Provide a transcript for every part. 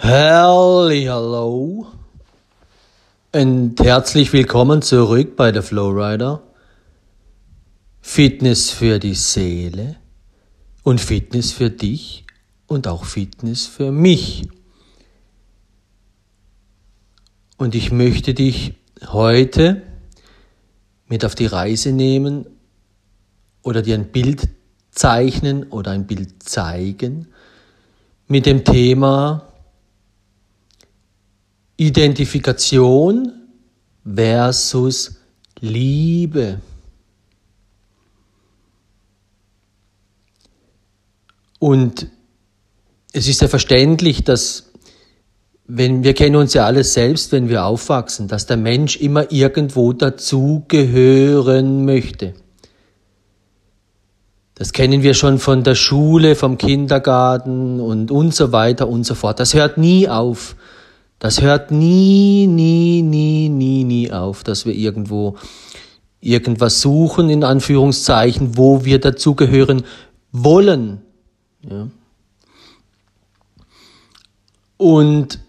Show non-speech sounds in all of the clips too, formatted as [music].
Hallo und herzlich willkommen zurück bei der Flowrider. Fitness für die Seele und Fitness für dich und auch Fitness für mich. Und ich möchte dich heute mit auf die Reise nehmen oder dir ein Bild zeichnen oder ein Bild zeigen mit dem Thema Identifikation versus Liebe. Und es ist ja verständlich, dass wenn wir kennen uns ja alles selbst, wenn wir aufwachsen, dass der Mensch immer irgendwo dazugehören möchte. Das kennen wir schon von der Schule, vom Kindergarten und und so weiter und so fort. Das hört nie auf. Das hört nie, nie, nie, nie, nie auf, dass wir irgendwo irgendwas suchen, in Anführungszeichen, wo wir dazugehören wollen. Ja. Und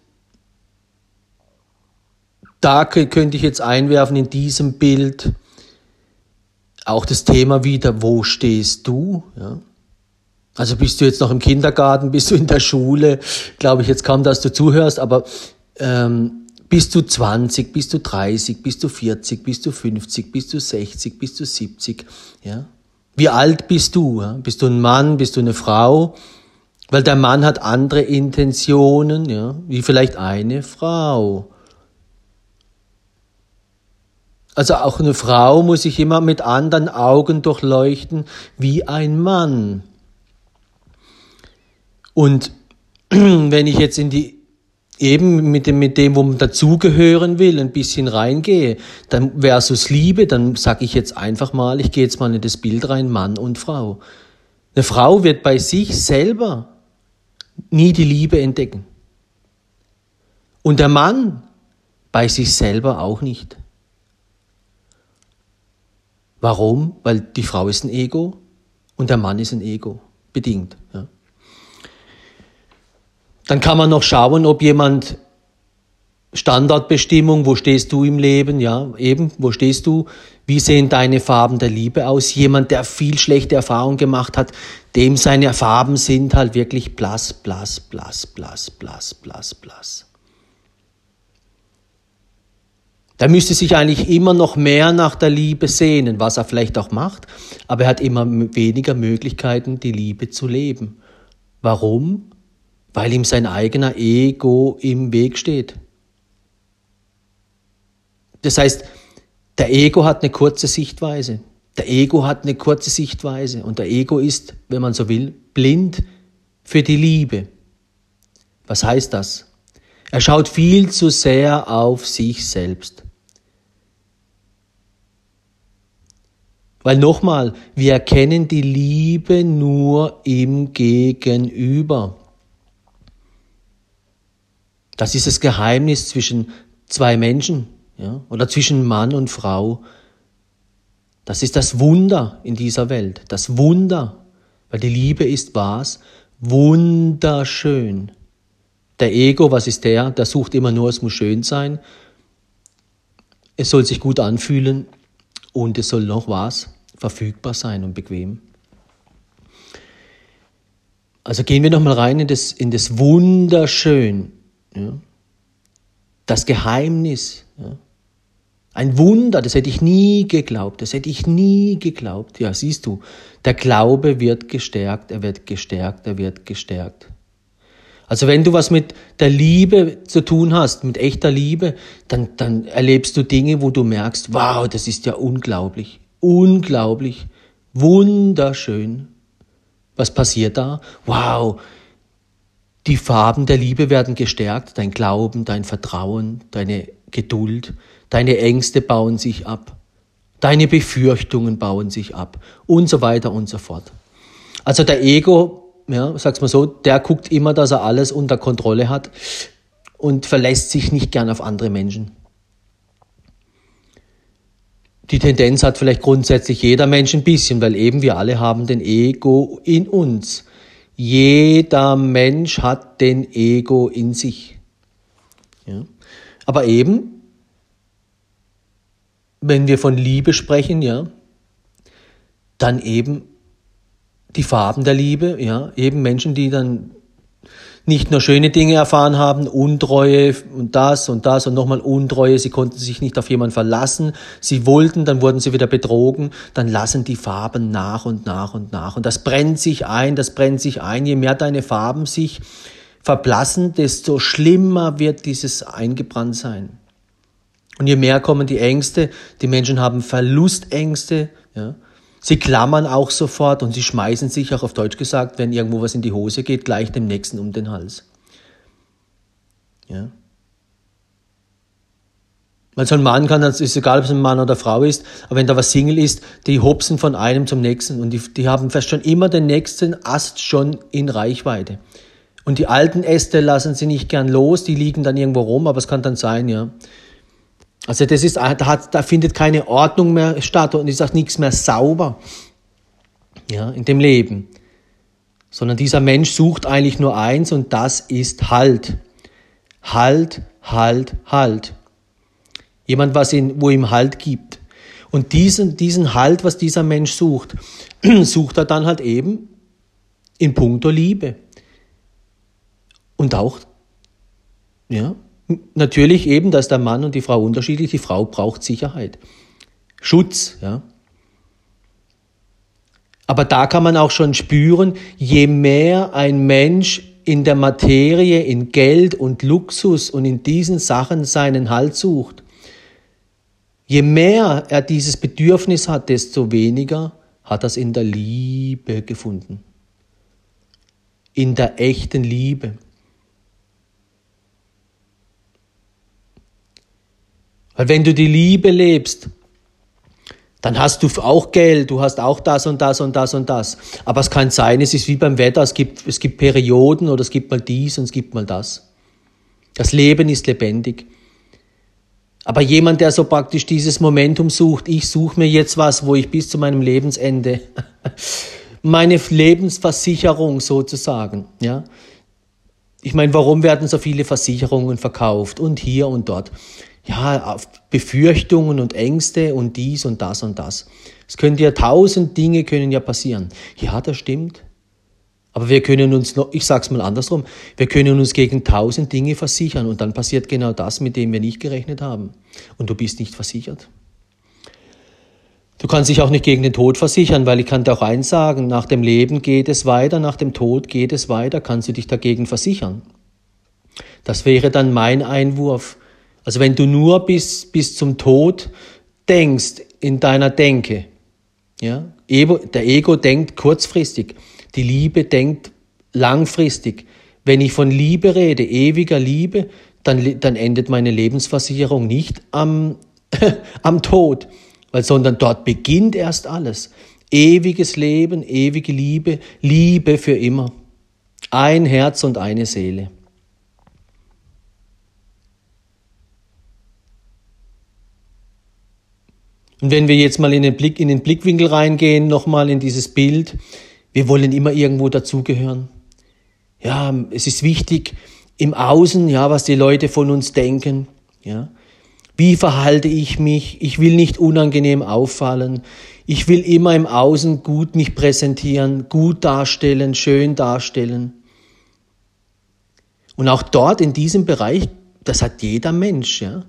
da könnte ich jetzt einwerfen in diesem Bild auch das Thema wieder, wo stehst du? Ja. Also bist du jetzt noch im Kindergarten, bist du in der Schule, glaube ich jetzt kaum, dass du zuhörst, aber ähm, bist du 20, bist du 30, bist du 40, bist du 50, bist du 60, bist du 70, ja? Wie alt bist du? Ja? Bist du ein Mann, bist du eine Frau? Weil der Mann hat andere Intentionen, ja, wie vielleicht eine Frau. Also auch eine Frau muss sich immer mit anderen Augen durchleuchten wie ein Mann. Und [clears throat] wenn ich jetzt in die eben mit dem, mit dem, wo man dazugehören will, ein bisschen reingehe, dann versus Liebe, dann sage ich jetzt einfach mal, ich gehe jetzt mal in das Bild rein, Mann und Frau. Eine Frau wird bei sich selber nie die Liebe entdecken. Und der Mann bei sich selber auch nicht. Warum? Weil die Frau ist ein Ego und der Mann ist ein Ego. Bedingt. Ja. Dann kann man noch schauen, ob jemand Standardbestimmung, wo stehst du im Leben, ja, eben, wo stehst du, wie sehen deine Farben der Liebe aus? Jemand, der viel schlechte Erfahrungen gemacht hat, dem seine Farben sind halt wirklich blass, blass, blass, blass, blass, blass, blass. Der müsste sich eigentlich immer noch mehr nach der Liebe sehnen, was er vielleicht auch macht, aber er hat immer weniger Möglichkeiten, die Liebe zu leben. Warum? Weil ihm sein eigener Ego im Weg steht. Das heißt, der Ego hat eine kurze Sichtweise. Der Ego hat eine kurze Sichtweise und der Ego ist, wenn man so will, blind für die Liebe. Was heißt das? Er schaut viel zu sehr auf sich selbst. Weil nochmal, wir erkennen die Liebe nur im Gegenüber. Das ist das Geheimnis zwischen zwei Menschen ja, oder zwischen Mann und Frau. Das ist das Wunder in dieser Welt. Das Wunder. Weil die Liebe ist was? Wunderschön. Der Ego, was ist der? Der sucht immer nur, es muss schön sein. Es soll sich gut anfühlen und es soll noch was? Verfügbar sein und bequem. Also gehen wir nochmal rein in das, in das Wunderschön. Ja? Das Geheimnis. Ja? Ein Wunder, das hätte ich nie geglaubt, das hätte ich nie geglaubt. Ja, siehst du, der Glaube wird gestärkt, er wird gestärkt, er wird gestärkt. Also wenn du was mit der Liebe zu tun hast, mit echter Liebe, dann, dann erlebst du Dinge, wo du merkst, wow, das ist ja unglaublich, unglaublich, wunderschön. Was passiert da? Wow, die Farben der Liebe werden gestärkt, dein Glauben, dein Vertrauen, deine Geduld, deine Ängste bauen sich ab, deine Befürchtungen bauen sich ab und so weiter und so fort. Also der Ego, ja, sag's mal so, der guckt immer, dass er alles unter Kontrolle hat und verlässt sich nicht gern auf andere Menschen. Die Tendenz hat vielleicht grundsätzlich jeder Mensch ein bisschen, weil eben wir alle haben den Ego in uns. Jeder Mensch hat den Ego in sich. Ja. Aber eben, wenn wir von Liebe sprechen, ja, dann eben die Farben der Liebe, ja, eben Menschen, die dann nicht nur schöne Dinge erfahren haben, Untreue und das und das und nochmal Untreue, sie konnten sich nicht auf jemanden verlassen, sie wollten, dann wurden sie wieder betrogen, dann lassen die Farben nach und nach und nach. Und das brennt sich ein, das brennt sich ein, je mehr deine Farben sich verblassen, desto schlimmer wird dieses eingebrannt sein. Und je mehr kommen die Ängste, die Menschen haben Verlustängste, ja, Sie klammern auch sofort und sie schmeißen sich auch auf Deutsch gesagt, wenn irgendwo was in die Hose geht, gleich dem Nächsten um den Hals. Ja. Weil so ein Mann kann, das ist egal, ob es ein Mann oder Frau ist, aber wenn da was Single ist, die hopsen von einem zum nächsten und die, die haben fast schon immer den nächsten Ast schon in Reichweite. Und die alten Äste lassen sie nicht gern los, die liegen dann irgendwo rum, aber es kann dann sein, ja, also das ist, da, hat, da findet keine Ordnung mehr statt und ist auch nichts mehr sauber ja, in dem Leben. Sondern dieser Mensch sucht eigentlich nur eins und das ist Halt. Halt, Halt, Halt. Jemand, was ihn, wo ihm Halt gibt. Und diesen, diesen Halt, was dieser Mensch sucht, [clears throat] sucht er dann halt eben in puncto Liebe. Und auch, ja, Natürlich eben, dass der Mann und die Frau unterschiedlich. Die Frau braucht Sicherheit, Schutz, ja. Aber da kann man auch schon spüren, je mehr ein Mensch in der Materie, in Geld und Luxus und in diesen Sachen seinen Halt sucht, je mehr er dieses Bedürfnis hat, desto weniger hat er es in der Liebe gefunden. In der echten Liebe. Weil wenn du die Liebe lebst, dann hast du auch Geld, du hast auch das und das und das und das. Aber es kann sein, es ist wie beim Wetter, es gibt, es gibt Perioden oder es gibt mal dies und es gibt mal das. Das Leben ist lebendig. Aber jemand, der so praktisch dieses Momentum sucht, ich suche mir jetzt was, wo ich bis zu meinem Lebensende, [laughs] meine Lebensversicherung sozusagen, ja. Ich meine, warum werden so viele Versicherungen verkauft und hier und dort? Ja, Befürchtungen und Ängste und dies und das und das. Es können ja tausend Dinge können ja passieren. Ja, das stimmt. Aber wir können uns noch, ich sag's mal andersrum, wir können uns gegen tausend Dinge versichern und dann passiert genau das, mit dem wir nicht gerechnet haben. Und du bist nicht versichert. Du kannst dich auch nicht gegen den Tod versichern, weil ich kann dir auch eins sagen, nach dem Leben geht es weiter, nach dem Tod geht es weiter, kannst du dich dagegen versichern. Das wäre dann mein Einwurf. Also wenn du nur bis, bis zum Tod denkst in deiner Denke, ja, der Ego denkt kurzfristig, die Liebe denkt langfristig. Wenn ich von Liebe rede, ewiger Liebe, dann, dann endet meine Lebensversicherung nicht am, [laughs] am Tod, weil, sondern dort beginnt erst alles. Ewiges Leben, ewige Liebe, Liebe für immer. Ein Herz und eine Seele. Und wenn wir jetzt mal in den Blick, in den Blickwinkel reingehen, nochmal in dieses Bild, wir wollen immer irgendwo dazugehören. Ja, es ist wichtig im Außen, ja, was die Leute von uns denken, ja. Wie verhalte ich mich? Ich will nicht unangenehm auffallen. Ich will immer im Außen gut mich präsentieren, gut darstellen, schön darstellen. Und auch dort in diesem Bereich, das hat jeder Mensch, ja.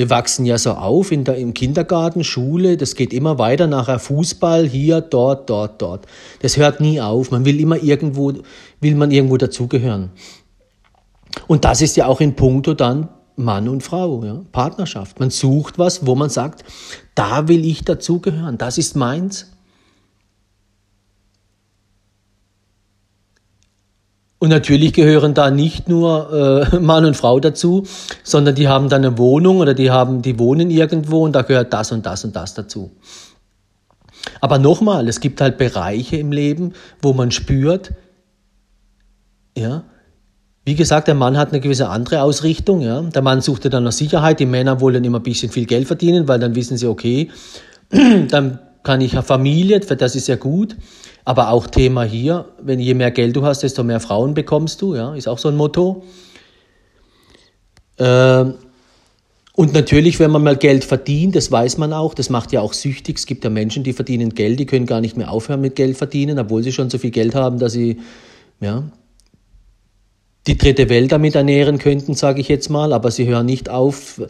Wir wachsen ja so auf in der, im Kindergarten, Schule, das geht immer weiter nachher Fußball, hier, dort, dort, dort. Das hört nie auf. Man will immer irgendwo, will man irgendwo dazugehören. Und das ist ja auch in puncto dann Mann und Frau, ja, Partnerschaft. Man sucht was, wo man sagt, da will ich dazugehören, das ist meins. Und natürlich gehören da nicht nur äh, [laughs] Mann und Frau dazu, sondern die haben dann eine Wohnung oder die haben, die wohnen irgendwo und da gehört das und das und das dazu. Aber nochmal, es gibt halt Bereiche im Leben, wo man spürt, ja, wie gesagt, der Mann hat eine gewisse andere Ausrichtung. Ja. Der Mann suchte dann nach Sicherheit. Die Männer wollen immer ein bisschen viel Geld verdienen, weil dann wissen sie, okay, [clears throat] dann kann ich Familie, das ist ja gut. Aber auch Thema hier, wenn je mehr Geld du hast, desto mehr Frauen bekommst du, ja, ist auch so ein Motto. Ähm, und natürlich, wenn man mal Geld verdient, das weiß man auch, das macht ja auch süchtig. Es gibt ja Menschen, die verdienen Geld, die können gar nicht mehr aufhören mit Geld verdienen, obwohl sie schon so viel Geld haben, dass sie ja, die dritte Welt damit ernähren könnten, sage ich jetzt mal, aber sie hören nicht auf.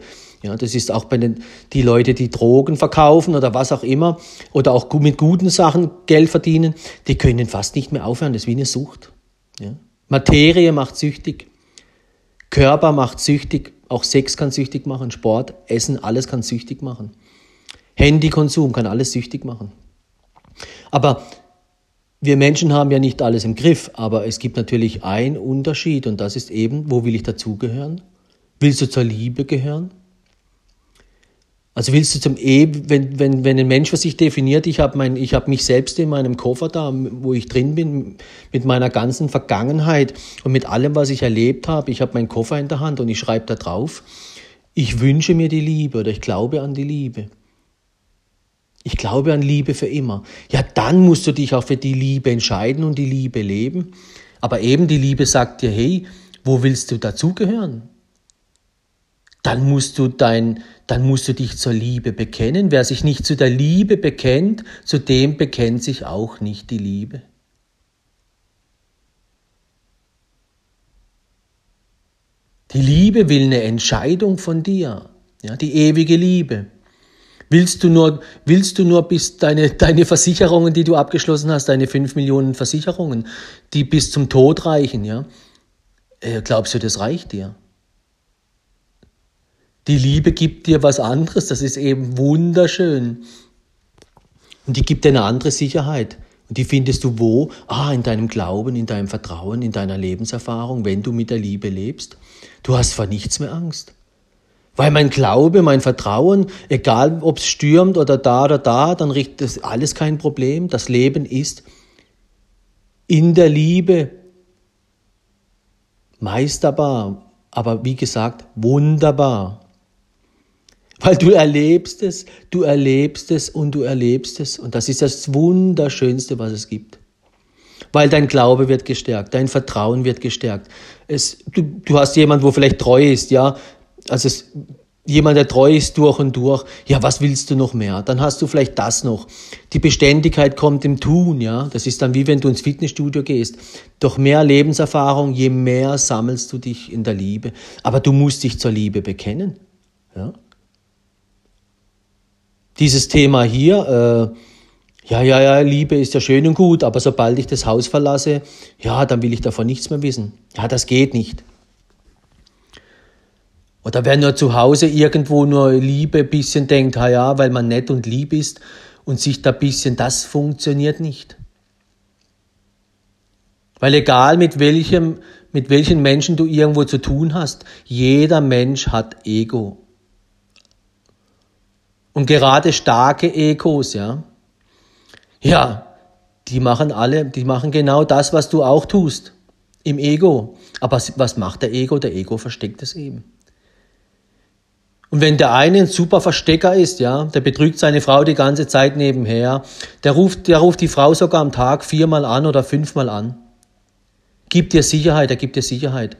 Ja, das ist auch bei den die Leute, die Drogen verkaufen oder was auch immer oder auch mit guten Sachen Geld verdienen, die können fast nicht mehr aufhören. Das ist wie eine Sucht. Ja. Materie macht süchtig, Körper macht süchtig, auch Sex kann süchtig machen, Sport, Essen, alles kann süchtig machen. Handykonsum kann alles süchtig machen. Aber wir Menschen haben ja nicht alles im Griff, aber es gibt natürlich einen Unterschied und das ist eben, wo will ich dazugehören? Willst du zur Liebe gehören? Also willst du zum E, wenn, wenn, wenn ein Mensch für sich definiert, ich habe hab mich selbst in meinem Koffer da, wo ich drin bin, mit meiner ganzen Vergangenheit und mit allem, was ich erlebt habe, ich habe meinen Koffer in der Hand und ich schreibe da drauf, ich wünsche mir die Liebe oder ich glaube an die Liebe. Ich glaube an Liebe für immer. Ja, dann musst du dich auch für die Liebe entscheiden und die Liebe leben. Aber eben die Liebe sagt dir, hey, wo willst du dazugehören? Dann musst du dein, dann musst du dich zur Liebe bekennen. Wer sich nicht zu der Liebe bekennt, zu dem bekennt sich auch nicht die Liebe. Die Liebe will eine Entscheidung von dir, ja, die ewige Liebe. Willst du nur, willst du nur bis deine, deine Versicherungen, die du abgeschlossen hast, deine fünf Millionen Versicherungen, die bis zum Tod reichen, ja? Äh, glaubst du, das reicht dir? Die Liebe gibt dir was anderes, das ist eben wunderschön. Und die gibt dir eine andere Sicherheit. Und die findest du wo? Ah, in deinem Glauben, in deinem Vertrauen, in deiner Lebenserfahrung, wenn du mit der Liebe lebst. Du hast vor nichts mehr Angst. Weil mein Glaube, mein Vertrauen, egal ob es stürmt oder da oder da, dann richtet das alles kein Problem. Das Leben ist in der Liebe meisterbar, aber wie gesagt, wunderbar. Weil du erlebst es, du erlebst es und du erlebst es. Und das ist das Wunderschönste, was es gibt. Weil dein Glaube wird gestärkt, dein Vertrauen wird gestärkt. Es, du, du hast jemand, wo vielleicht treu ist, ja. Also es, jemand, der treu ist durch und durch. Ja, was willst du noch mehr? Dann hast du vielleicht das noch. Die Beständigkeit kommt im Tun, ja. Das ist dann wie wenn du ins Fitnessstudio gehst. Doch mehr Lebenserfahrung, je mehr sammelst du dich in der Liebe. Aber du musst dich zur Liebe bekennen, ja dieses Thema hier, äh, ja, ja, ja, Liebe ist ja schön und gut, aber sobald ich das Haus verlasse, ja, dann will ich davon nichts mehr wissen. Ja, das geht nicht. Oder wer nur zu Hause irgendwo nur Liebe ein bisschen denkt, ha ja, weil man nett und lieb ist und sich da ein bisschen, das funktioniert nicht. Weil egal mit welchem, mit welchen Menschen du irgendwo zu tun hast, jeder Mensch hat Ego. Und gerade starke Egos, ja, ja, die machen alle, die machen genau das, was du auch tust im Ego. Aber was macht der Ego? Der Ego versteckt es eben. Und wenn der eine ein super Verstecker ist, ja, der betrügt seine Frau die ganze Zeit nebenher, der ruft, der ruft die Frau sogar am Tag viermal an oder fünfmal an. Gibt dir Sicherheit, er gibt dir Sicherheit.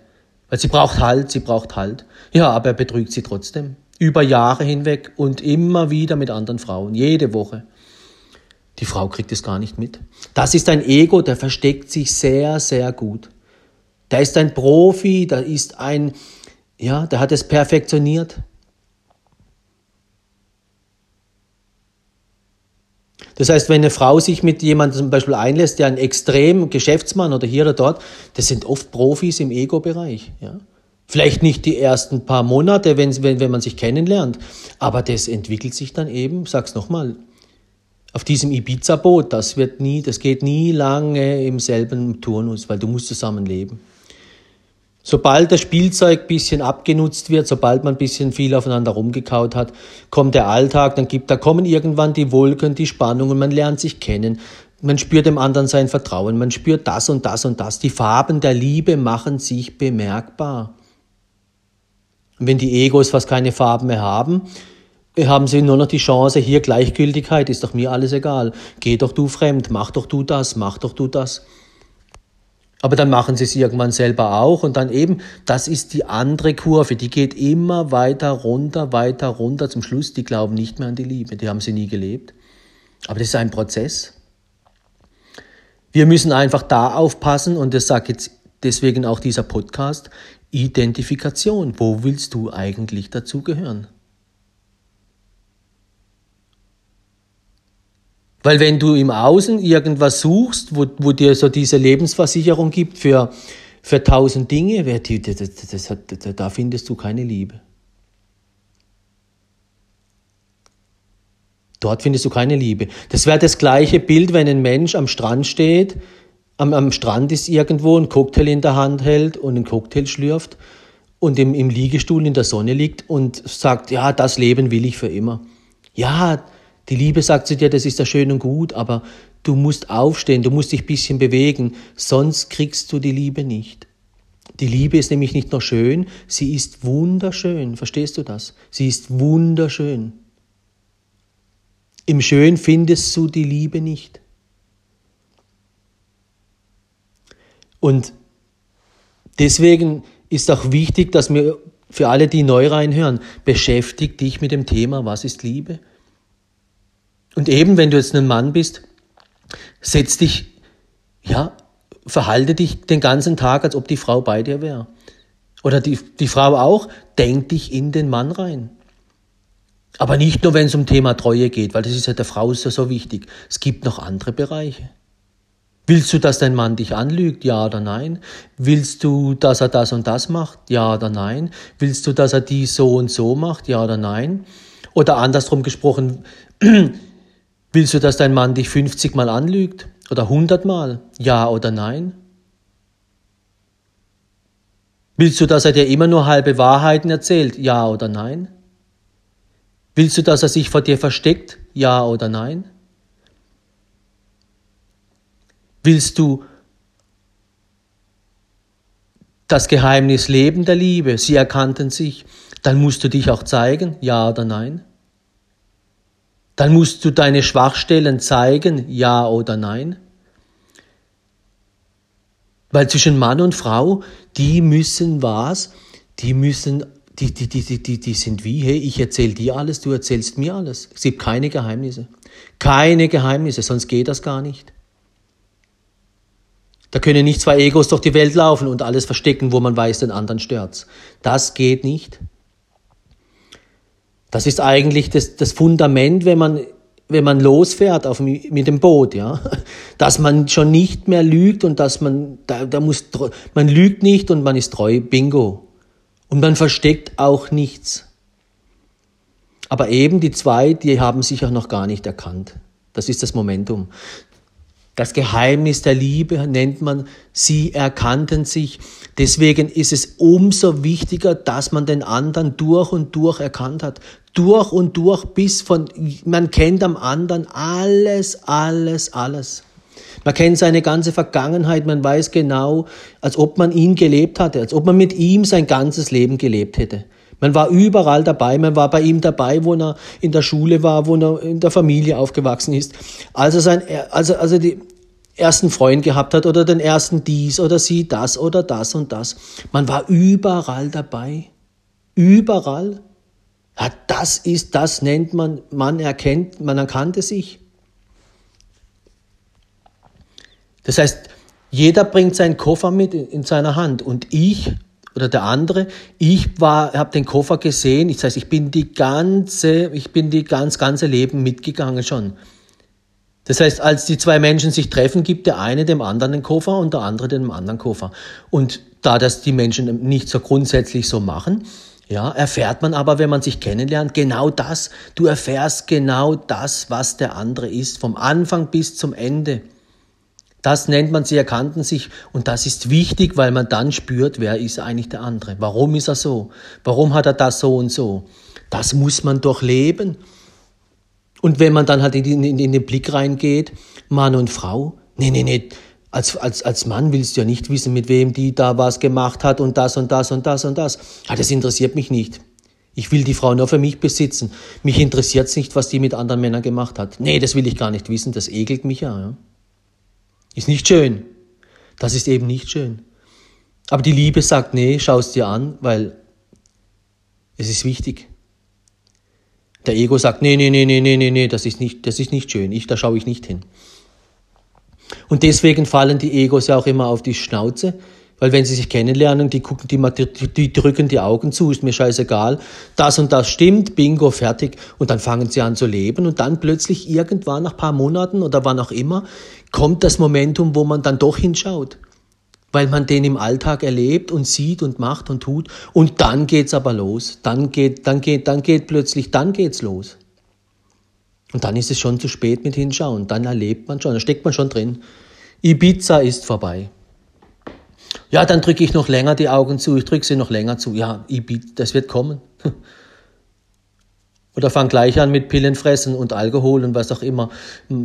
Weil sie braucht Halt, sie braucht Halt. Ja, aber er betrügt sie trotzdem über Jahre hinweg und immer wieder mit anderen Frauen, jede Woche. Die Frau kriegt es gar nicht mit. Das ist ein Ego, der versteckt sich sehr, sehr gut. Der ist ein Profi, der ist ein, ja, der hat es perfektioniert. Das heißt, wenn eine Frau sich mit jemandem zum Beispiel einlässt, der ein extrem Geschäftsmann oder hier oder dort, das sind oft Profis im Ego-Bereich. Ja? Vielleicht nicht die ersten paar Monate, wenn, wenn, wenn man sich kennenlernt, aber das entwickelt sich dann eben, sag's nochmal, auf diesem Ibiza-Boot, das wird nie, das geht nie lange im selben Turnus, weil du musst zusammenleben. Sobald das Spielzeug bisschen abgenutzt wird, sobald man bisschen viel aufeinander rumgekaut hat, kommt der Alltag, dann gibt, da kommen irgendwann die Wolken, die Spannungen, man lernt sich kennen, man spürt dem anderen sein Vertrauen, man spürt das und das und das. Die Farben der Liebe machen sich bemerkbar. Wenn die Egos fast keine Farben mehr haben, haben sie nur noch die Chance, hier Gleichgültigkeit, ist doch mir alles egal. Geh doch du fremd, mach doch du das, mach doch du das. Aber dann machen sie es irgendwann selber auch und dann eben, das ist die andere Kurve, die geht immer weiter runter, weiter runter. Zum Schluss, die glauben nicht mehr an die Liebe, die haben sie nie gelebt. Aber das ist ein Prozess. Wir müssen einfach da aufpassen und das sagt jetzt deswegen auch dieser Podcast, Identifikation. Wo willst du eigentlich dazugehören? Weil wenn du im Außen irgendwas suchst, wo, wo dir so diese Lebensversicherung gibt für, für tausend Dinge, das, das, das, da findest du keine Liebe. Dort findest du keine Liebe. Das wäre das gleiche Bild, wenn ein Mensch am Strand steht, am, am Strand ist irgendwo, ein Cocktail in der Hand hält und einen Cocktail schlürft und im, im Liegestuhl in der Sonne liegt und sagt, ja, das Leben will ich für immer. Ja, die Liebe sagt zu dir, das ist ja schön und gut, aber du musst aufstehen, du musst dich ein bisschen bewegen, sonst kriegst du die Liebe nicht. Die Liebe ist nämlich nicht nur schön, sie ist wunderschön. Verstehst du das? Sie ist wunderschön. Im Schön findest du die Liebe nicht. Und deswegen ist auch wichtig, dass wir für alle, die neu reinhören, beschäftigt dich mit dem Thema, was ist Liebe? Und eben, wenn du jetzt ein Mann bist, setz dich, ja, verhalte dich den ganzen Tag, als ob die Frau bei dir wäre. Oder die, die Frau auch, denk dich in den Mann rein. Aber nicht nur, wenn es um Thema Treue geht, weil das ist ja der Frau so, so wichtig. Es gibt noch andere Bereiche. Willst du, dass dein Mann dich anlügt? Ja oder nein? Willst du, dass er das und das macht? Ja oder nein? Willst du, dass er dies so und so macht? Ja oder nein? Oder andersrum gesprochen, [clears throat] Willst du, dass dein Mann dich 50 Mal anlügt oder 100 Mal? Ja oder nein? Willst du, dass er dir immer nur halbe Wahrheiten erzählt? Ja oder nein? Willst du, dass er sich vor dir versteckt? Ja oder nein? Willst du das Geheimnis leben der Liebe? Sie erkannten sich. Dann musst du dich auch zeigen? Ja oder nein? Dann musst du deine Schwachstellen zeigen, ja oder nein. Weil zwischen Mann und Frau, die müssen was? Die müssen, die, die, die, die, die sind wie, hey, ich erzähle dir alles, du erzählst mir alles. Es gibt keine Geheimnisse. Keine Geheimnisse, sonst geht das gar nicht. Da können nicht zwei Egos durch die Welt laufen und alles verstecken, wo man weiß, den anderen stört's. Das geht nicht. Das ist eigentlich das, das Fundament, wenn man, wenn man losfährt auf, mit dem Boot, ja. Dass man schon nicht mehr lügt und dass man, da, da muss, man lügt nicht und man ist treu, bingo. Und man versteckt auch nichts. Aber eben die zwei, die haben sich auch noch gar nicht erkannt. Das ist das Momentum. Das Geheimnis der Liebe nennt man, sie erkannten sich. Deswegen ist es umso wichtiger, dass man den anderen durch und durch erkannt hat. Durch und durch bis von, man kennt am anderen alles, alles, alles. Man kennt seine ganze Vergangenheit, man weiß genau, als ob man ihn gelebt hatte, als ob man mit ihm sein ganzes Leben gelebt hätte. Man war überall dabei, man war bei ihm dabei, wo er in der Schule war, wo er in der Familie aufgewachsen ist. Also sein, also, also die ersten Freund gehabt hat oder den ersten dies oder sie das oder das und das. Man war überall dabei. Überall. Ja, das ist, das nennt man, man erkennt, man erkannte sich. Das heißt, jeder bringt seinen Koffer mit in seiner Hand und ich oder der andere. Ich war, habe den Koffer gesehen. Ich das heißt, ich bin die ganze, ich bin die ganz ganze Leben mitgegangen schon. Das heißt, als die zwei Menschen sich treffen, gibt der eine dem anderen den Koffer und der andere dem anderen Koffer. Und da das die Menschen nicht so grundsätzlich so machen, ja, erfährt man aber, wenn man sich kennenlernt, genau das. Du erfährst genau das, was der andere ist, vom Anfang bis zum Ende. Das nennt man, sie erkannten sich und das ist wichtig, weil man dann spürt, wer ist eigentlich der andere. Warum ist er so? Warum hat er das so und so? Das muss man durchleben. Und wenn man dann halt in, in, in den Blick reingeht, Mann und Frau, nee, nee, nee, als, als, als Mann willst du ja nicht wissen, mit wem die da was gemacht hat und das und das und das und das. Ja, das interessiert mich nicht. Ich will die Frau nur für mich besitzen. Mich interessiert es nicht, was die mit anderen Männern gemacht hat. Nee, das will ich gar nicht wissen. Das ekelt mich ja. ja. Ist nicht schön. Das ist eben nicht schön. Aber die Liebe sagt, nee, schau es dir an, weil es ist wichtig. Der Ego sagt, nee, nee, nee, nee, nee, nee, nee, das ist nicht, das ist nicht schön. Ich, da schaue ich nicht hin. Und deswegen fallen die Egos ja auch immer auf die Schnauze, weil wenn sie sich kennenlernen, die gucken, die, die, drücken die Augen zu, ist mir scheißegal. Das und das stimmt, bingo, fertig. Und dann fangen sie an zu leben und dann plötzlich irgendwann nach paar Monaten oder wann auch immer kommt das Momentum, wo man dann doch hinschaut weil man den im Alltag erlebt und sieht und macht und tut. Und dann geht's aber los. Dann geht, dann geht, dann geht plötzlich, dann geht's los. Und dann ist es schon zu spät mit hinschauen. Dann erlebt man schon, da steckt man schon drin. Ibiza ist vorbei. Ja, dann drücke ich noch länger die Augen zu, ich drücke sie noch länger zu. Ja, Ibiza, das wird kommen. [laughs] Oder fang gleich an mit Pillen fressen und Alkohol und was auch immer.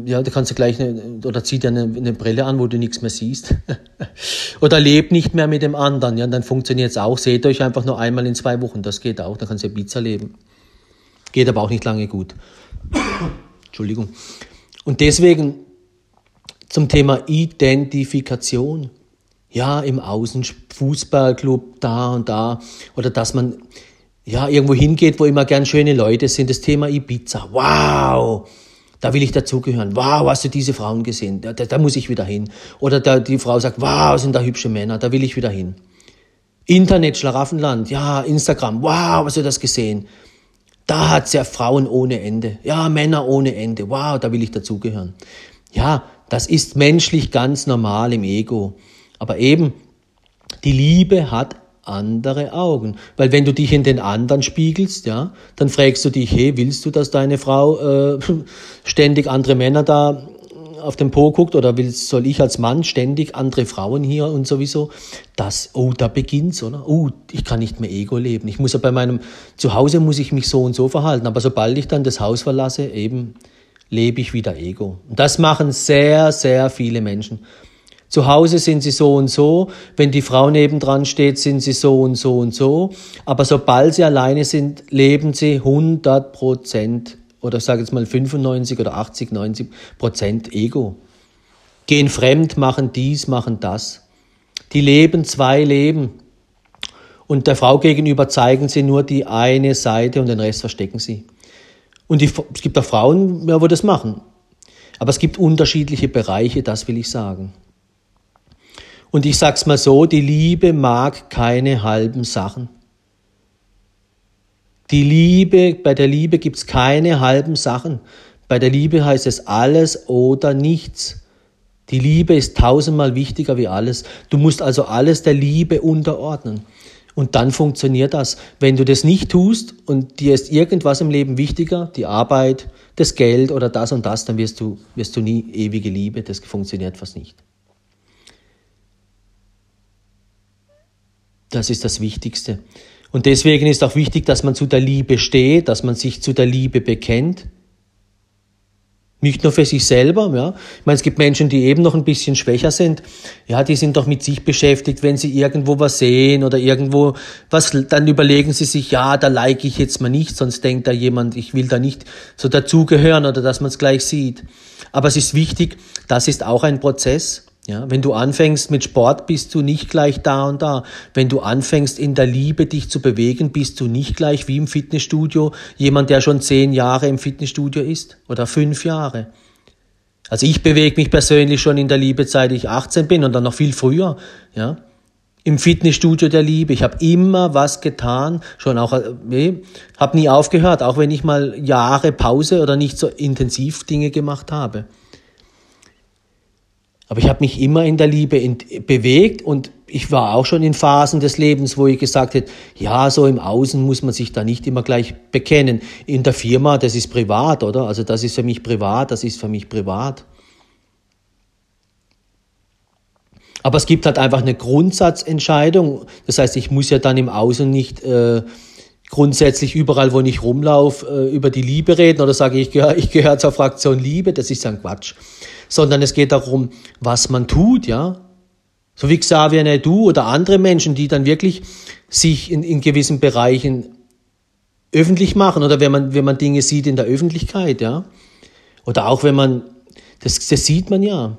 Ja, da kannst du gleich eine, oder zieh dir eine, eine Brille an, wo du nichts mehr siehst. [laughs] oder leb nicht mehr mit dem anderen. Ja, dann funktioniert es auch. Seht euch einfach nur einmal in zwei Wochen. Das geht auch. Dann kannst du Pizza leben. Geht aber auch nicht lange gut. [coughs] Entschuldigung. Und deswegen zum Thema Identifikation. Ja, im Außen, Fußballclub, da und da. Oder dass man ja, irgendwo hingeht, wo immer gern schöne Leute sind, das Thema Ibiza. Wow! Da will ich dazugehören. Wow, hast du diese Frauen gesehen? Da, da, da muss ich wieder hin. Oder da, die Frau sagt, wow, sind da hübsche Männer, da will ich wieder hin. Internet, Schlaraffenland, ja, Instagram, wow, hast du das gesehen? Da hat's ja Frauen ohne Ende. Ja, Männer ohne Ende. Wow, da will ich dazugehören. Ja, das ist menschlich ganz normal im Ego. Aber eben, die Liebe hat andere Augen. Weil wenn du dich in den anderen spiegelst, ja, dann fragst du dich, hey, willst du, dass deine Frau äh, ständig andere Männer da auf den Po guckt oder willst, soll ich als Mann ständig andere Frauen hier und sowieso? Das, oh, da beginnt's, oder? Oh, ich kann nicht mehr Ego leben. Ich muss ja bei meinem Zuhause muss ich mich so und so verhalten, aber sobald ich dann das Haus verlasse, eben lebe ich wieder Ego. Und das machen sehr, sehr viele Menschen. Zu Hause sind sie so und so, wenn die Frau nebendran steht, sind sie so und so und so. Aber sobald sie alleine sind, leben sie 100 Prozent oder sage jetzt mal 95 oder 80, 90 Prozent Ego. Gehen fremd, machen dies, machen das. Die leben zwei Leben. Und der Frau gegenüber zeigen sie nur die eine Seite und den Rest verstecken sie. Und die, es gibt auch Frauen, ja, wo das machen. Aber es gibt unterschiedliche Bereiche, das will ich sagen. Und ich sag's mal so, die Liebe mag keine halben Sachen. Die Liebe, bei der Liebe gibt's keine halben Sachen. Bei der Liebe heißt es alles oder nichts. Die Liebe ist tausendmal wichtiger wie alles. Du musst also alles der Liebe unterordnen. Und dann funktioniert das. Wenn du das nicht tust und dir ist irgendwas im Leben wichtiger, die Arbeit, das Geld oder das und das, dann wirst du, wirst du nie ewige Liebe. Das funktioniert fast nicht. Das ist das Wichtigste. Und deswegen ist auch wichtig, dass man zu der Liebe steht, dass man sich zu der Liebe bekennt. Nicht nur für sich selber, ja. Ich meine, es gibt Menschen, die eben noch ein bisschen schwächer sind. Ja, die sind doch mit sich beschäftigt, wenn sie irgendwo was sehen oder irgendwo was, dann überlegen sie sich, ja, da like ich jetzt mal nicht, sonst denkt da jemand, ich will da nicht so dazugehören oder dass man es gleich sieht. Aber es ist wichtig, das ist auch ein Prozess. Ja, wenn du anfängst mit Sport, bist du nicht gleich da und da. Wenn du anfängst in der Liebe dich zu bewegen, bist du nicht gleich wie im Fitnessstudio jemand, der schon zehn Jahre im Fitnessstudio ist oder fünf Jahre. Also ich bewege mich persönlich schon in der Liebe, seit ich 18 bin und dann noch viel früher. Ja, im Fitnessstudio der Liebe. Ich habe immer was getan, schon auch, äh, habe nie aufgehört, auch wenn ich mal Jahre Pause oder nicht so intensiv Dinge gemacht habe. Aber ich habe mich immer in der Liebe bewegt und ich war auch schon in Phasen des Lebens, wo ich gesagt hätte, ja, so im Außen muss man sich da nicht immer gleich bekennen. In der Firma, das ist privat, oder? Also das ist für mich privat, das ist für mich privat. Aber es gibt halt einfach eine Grundsatzentscheidung. Das heißt, ich muss ja dann im Außen nicht äh, grundsätzlich überall, wo ich rumlaufe, äh, über die Liebe reden oder sage ich, gehöre ich gehöre zur Fraktion Liebe. Das ist ein Quatsch sondern es geht darum, was man tut, ja. So wie Xavier Naidoo oder andere Menschen, die dann wirklich sich in, in gewissen Bereichen öffentlich machen oder wenn man, wenn man Dinge sieht in der Öffentlichkeit, ja. Oder auch wenn man, das, das sieht man ja.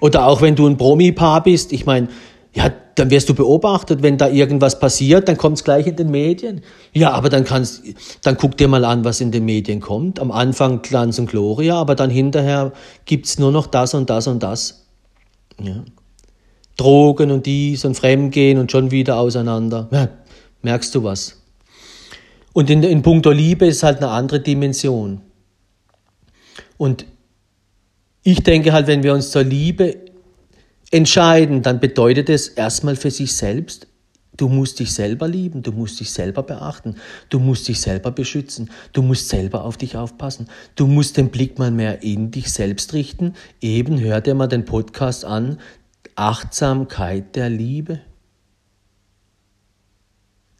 Oder auch wenn du ein Promi-Paar bist, ich meine, ja, dann wirst du beobachtet, wenn da irgendwas passiert, dann kommt es gleich in den Medien. Ja, aber dann kannst, dann guck dir mal an, was in den Medien kommt. Am Anfang Glanz und Gloria, aber dann hinterher gibt's nur noch das und das und das. Ja. Drogen und dies und Fremdgehen und schon wieder auseinander. Ja, merkst du was? Und in, in puncto Liebe ist halt eine andere Dimension. Und ich denke halt, wenn wir uns zur Liebe entscheiden, dann bedeutet es erstmal für sich selbst, du musst dich selber lieben, du musst dich selber beachten, du musst dich selber beschützen, du musst selber auf dich aufpassen, du musst den Blick mal mehr in dich selbst richten. Eben hör dir mal den Podcast an, Achtsamkeit der Liebe.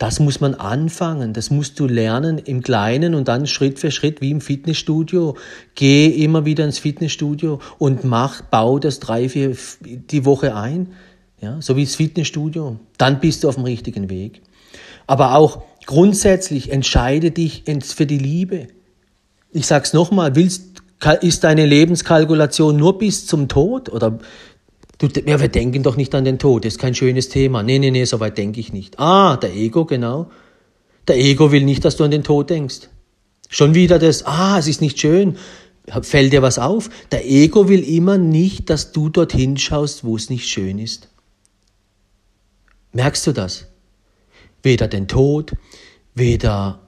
Das muss man anfangen, das musst du lernen im Kleinen und dann Schritt für Schritt wie im Fitnessstudio. Geh immer wieder ins Fitnessstudio und mach, bau das drei, vier die Woche ein, ja, so wie das Fitnessstudio. Dann bist du auf dem richtigen Weg. Aber auch grundsätzlich entscheide dich für die Liebe. Ich sag's nochmal, willst, ist deine Lebenskalkulation nur bis zum Tod oder Du, ja, wir denken doch nicht an den Tod, ist kein schönes Thema. Nee, nee, nee, so weit denke ich nicht. Ah, der Ego, genau. Der Ego will nicht, dass du an den Tod denkst. Schon wieder das, ah, es ist nicht schön. Fällt dir was auf? Der Ego will immer nicht, dass du dorthin schaust, wo es nicht schön ist. Merkst du das? Weder den Tod, weder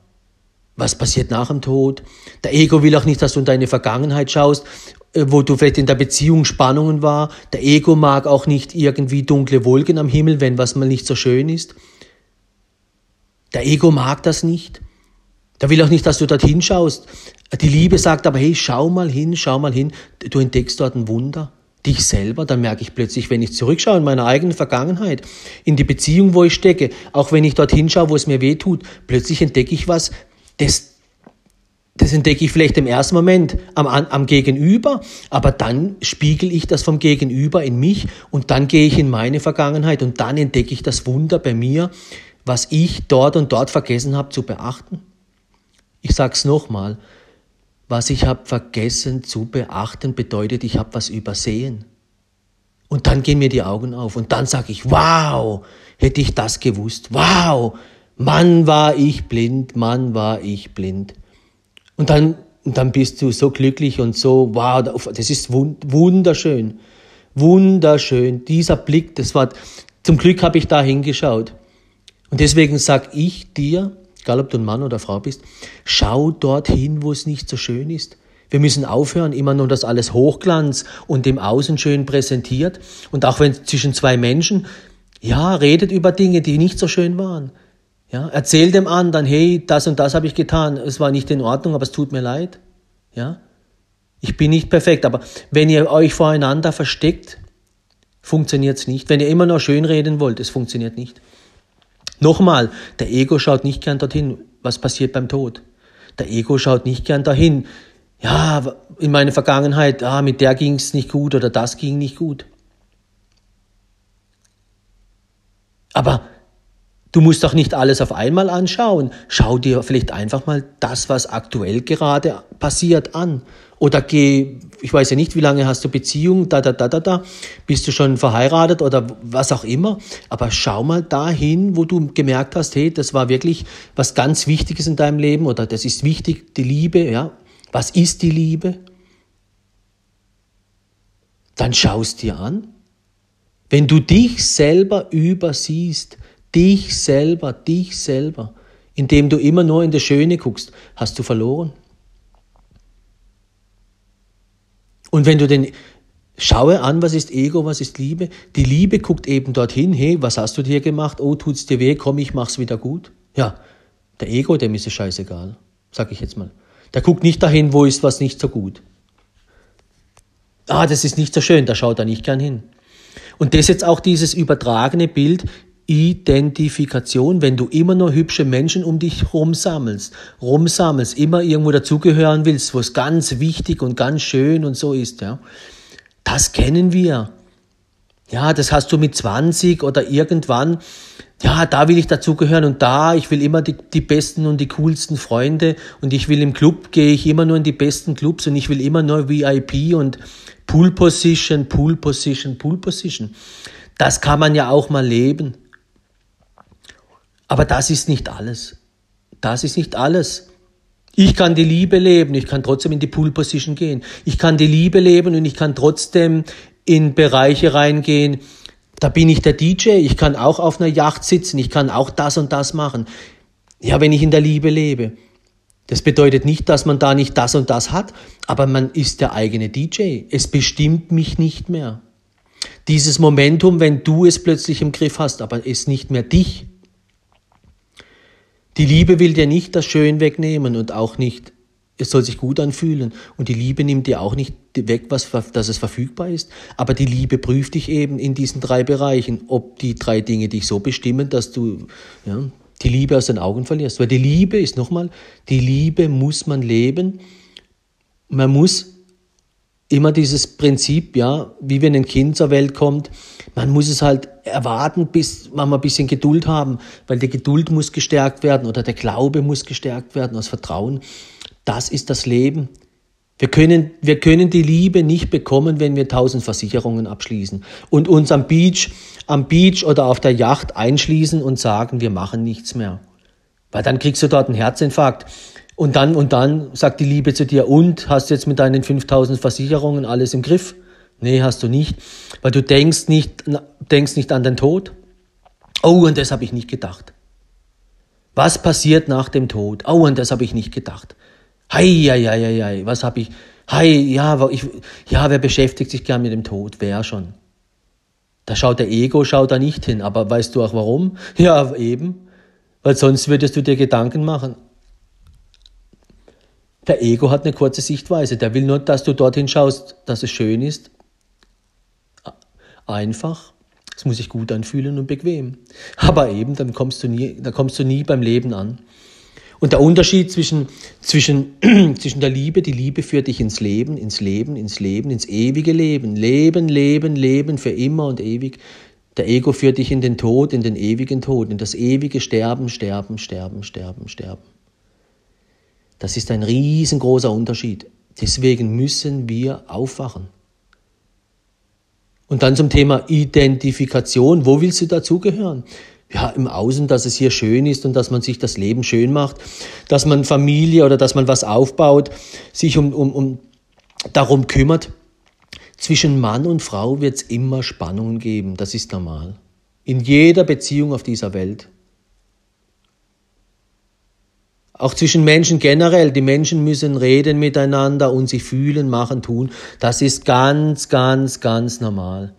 was passiert nach dem Tod. Der Ego will auch nicht, dass du in deine Vergangenheit schaust äh, wo du vielleicht in der Beziehung Spannungen war. Der Ego mag auch nicht irgendwie dunkle Wolken am Himmel, wenn was mal nicht so schön ist. Der Ego mag das nicht. Der will auch nicht, dass du dorthin schaust. Die Liebe sagt aber, hey, schau mal hin, schau mal hin. Du entdeckst dort ein Wunder. Dich selber, dann merke ich plötzlich, wenn ich zurückschaue in meiner eigenen Vergangenheit, in die Beziehung, wo ich stecke, auch wenn ich dorthin schaue, wo es mir weh tut, plötzlich entdecke ich was, das, das entdecke ich vielleicht im ersten Moment am, am Gegenüber, aber dann spiegel ich das vom Gegenüber in mich und dann gehe ich in meine Vergangenheit und dann entdecke ich das Wunder bei mir, was ich dort und dort vergessen habe zu beachten. Ich sage es nochmal, was ich habe vergessen zu beachten, bedeutet, ich habe was übersehen. Und dann gehen mir die Augen auf und dann sage ich, wow, hätte ich das gewusst, wow, Mann war ich blind, Mann war ich blind. Und dann, und dann bist du so glücklich und so, wow, das ist wunderschön. Wunderschön. Dieser Blick, das war, zum Glück habe ich da hingeschaut. Und deswegen sag ich dir, egal ob du ein Mann oder Frau bist, schau dorthin, wo es nicht so schön ist. Wir müssen aufhören, immer nur das alles Hochglanz und im Außen schön präsentiert. Und auch wenn zwischen zwei Menschen, ja, redet über Dinge, die nicht so schön waren. Ja, erzähl dem anderen, hey, das und das habe ich getan, es war nicht in Ordnung, aber es tut mir leid. Ja, ich bin nicht perfekt, aber wenn ihr euch voreinander versteckt, funktioniert es nicht. Wenn ihr immer nur schön reden wollt, es funktioniert nicht. Nochmal, der Ego schaut nicht gern dorthin, was passiert beim Tod. Der Ego schaut nicht gern dahin, ja, in meiner Vergangenheit, ah, mit der ging es nicht gut oder das ging nicht gut. Aber Du musst doch nicht alles auf einmal anschauen. Schau dir vielleicht einfach mal das, was aktuell gerade passiert, an. Oder geh, ich weiß ja nicht, wie lange hast du Beziehung, da, da, da, da, da. Bist du schon verheiratet oder was auch immer. Aber schau mal dahin, wo du gemerkt hast, hey, das war wirklich was ganz Wichtiges in deinem Leben oder das ist wichtig, die Liebe, ja. Was ist die Liebe? Dann schaust dir an. Wenn du dich selber übersiehst, dich selber, dich selber, indem du immer nur in das Schöne guckst, hast du verloren. Und wenn du den, schaue an, was ist Ego, was ist Liebe? Die Liebe guckt eben dorthin, hey, was hast du dir gemacht? Oh, tut's dir weh? Komm, ich mach's wieder gut. Ja, der Ego, dem ist es scheißegal, sag ich jetzt mal. Der guckt nicht dahin, wo ist was nicht so gut. Ah, das ist nicht so schön, da schaut er nicht gern hin. Und das jetzt auch dieses übertragene Bild Identifikation, wenn du immer nur hübsche Menschen um dich rumsammelst, rumsammelst, immer irgendwo dazugehören willst, wo es ganz wichtig und ganz schön und so ist, ja. Das kennen wir. Ja, das hast du mit 20 oder irgendwann, ja, da will ich dazugehören und da, ich will immer die, die besten und die coolsten Freunde und ich will im Club, gehe ich immer nur in die besten Clubs und ich will immer nur VIP und Pool Position, Pool Position, Pool Position. Das kann man ja auch mal leben. Aber das ist nicht alles. Das ist nicht alles. Ich kann die Liebe leben, ich kann trotzdem in die Pool Position gehen. Ich kann die Liebe leben und ich kann trotzdem in Bereiche reingehen, da bin ich der DJ, ich kann auch auf einer Yacht sitzen, ich kann auch das und das machen. Ja, wenn ich in der Liebe lebe. Das bedeutet nicht, dass man da nicht das und das hat, aber man ist der eigene DJ. Es bestimmt mich nicht mehr. Dieses Momentum, wenn du es plötzlich im Griff hast, aber es nicht mehr dich. Die Liebe will dir nicht das Schön wegnehmen und auch nicht es soll sich gut anfühlen. Und die Liebe nimmt dir auch nicht weg, was, dass es verfügbar ist. Aber die Liebe prüft dich eben in diesen drei Bereichen, ob die drei Dinge dich so bestimmen, dass du ja, die Liebe aus den Augen verlierst. Weil die Liebe ist nochmal, die Liebe muss man leben. Man muss immer dieses Prinzip, ja, wie wenn ein Kind zur Welt kommt, man muss es halt erwarten, bis man mal ein bisschen Geduld haben, weil die Geduld muss gestärkt werden oder der Glaube muss gestärkt werden, das Vertrauen. Das ist das Leben. Wir können, wir können die Liebe nicht bekommen, wenn wir tausend Versicherungen abschließen und uns am Beach, am Beach oder auf der Yacht einschließen und sagen, wir machen nichts mehr. Weil dann kriegst du dort einen Herzinfarkt. Und dann, und dann sagt die Liebe zu dir, und hast du jetzt mit deinen 5000 Versicherungen alles im Griff? Nee, hast du nicht. Weil du denkst nicht, denkst nicht an den Tod. Oh, und das habe ich nicht gedacht. Was passiert nach dem Tod? Oh, und das habe ich nicht gedacht. Hei, hei, hei, hei, was habe ich? Hei, ja, ich, ja, wer beschäftigt sich gern mit dem Tod? Wer schon? Da schaut der Ego, schaut da nicht hin. Aber weißt du auch warum? Ja, eben. Weil sonst würdest du dir Gedanken machen. Der Ego hat eine kurze Sichtweise. Der will nur, dass du dorthin schaust, dass es schön ist. Einfach. Es muss sich gut anfühlen und bequem. Aber eben, dann kommst du nie, dann kommst du nie beim Leben an. Und der Unterschied zwischen, zwischen, [clears throat] zwischen der Liebe, die Liebe führt dich ins Leben, ins Leben, ins Leben, ins ewige Leben. Leben, Leben, Leben für immer und ewig. Der Ego führt dich in den Tod, in den ewigen Tod, in das ewige Sterben, Sterben, Sterben, Sterben, Sterben. Das ist ein riesengroßer Unterschied. Deswegen müssen wir aufwachen. Und dann zum Thema Identifikation. Wo willst du dazugehören? ja, im Außen, dass es hier schön ist und dass man sich das Leben schön macht, dass man Familie oder dass man was aufbaut, sich um, um, um darum kümmert. Zwischen Mann und Frau wird es immer Spannungen geben, das ist normal. In jeder Beziehung auf dieser Welt. Auch zwischen Menschen generell. Die Menschen müssen reden miteinander und sich fühlen, machen, tun. Das ist ganz, ganz, ganz normal.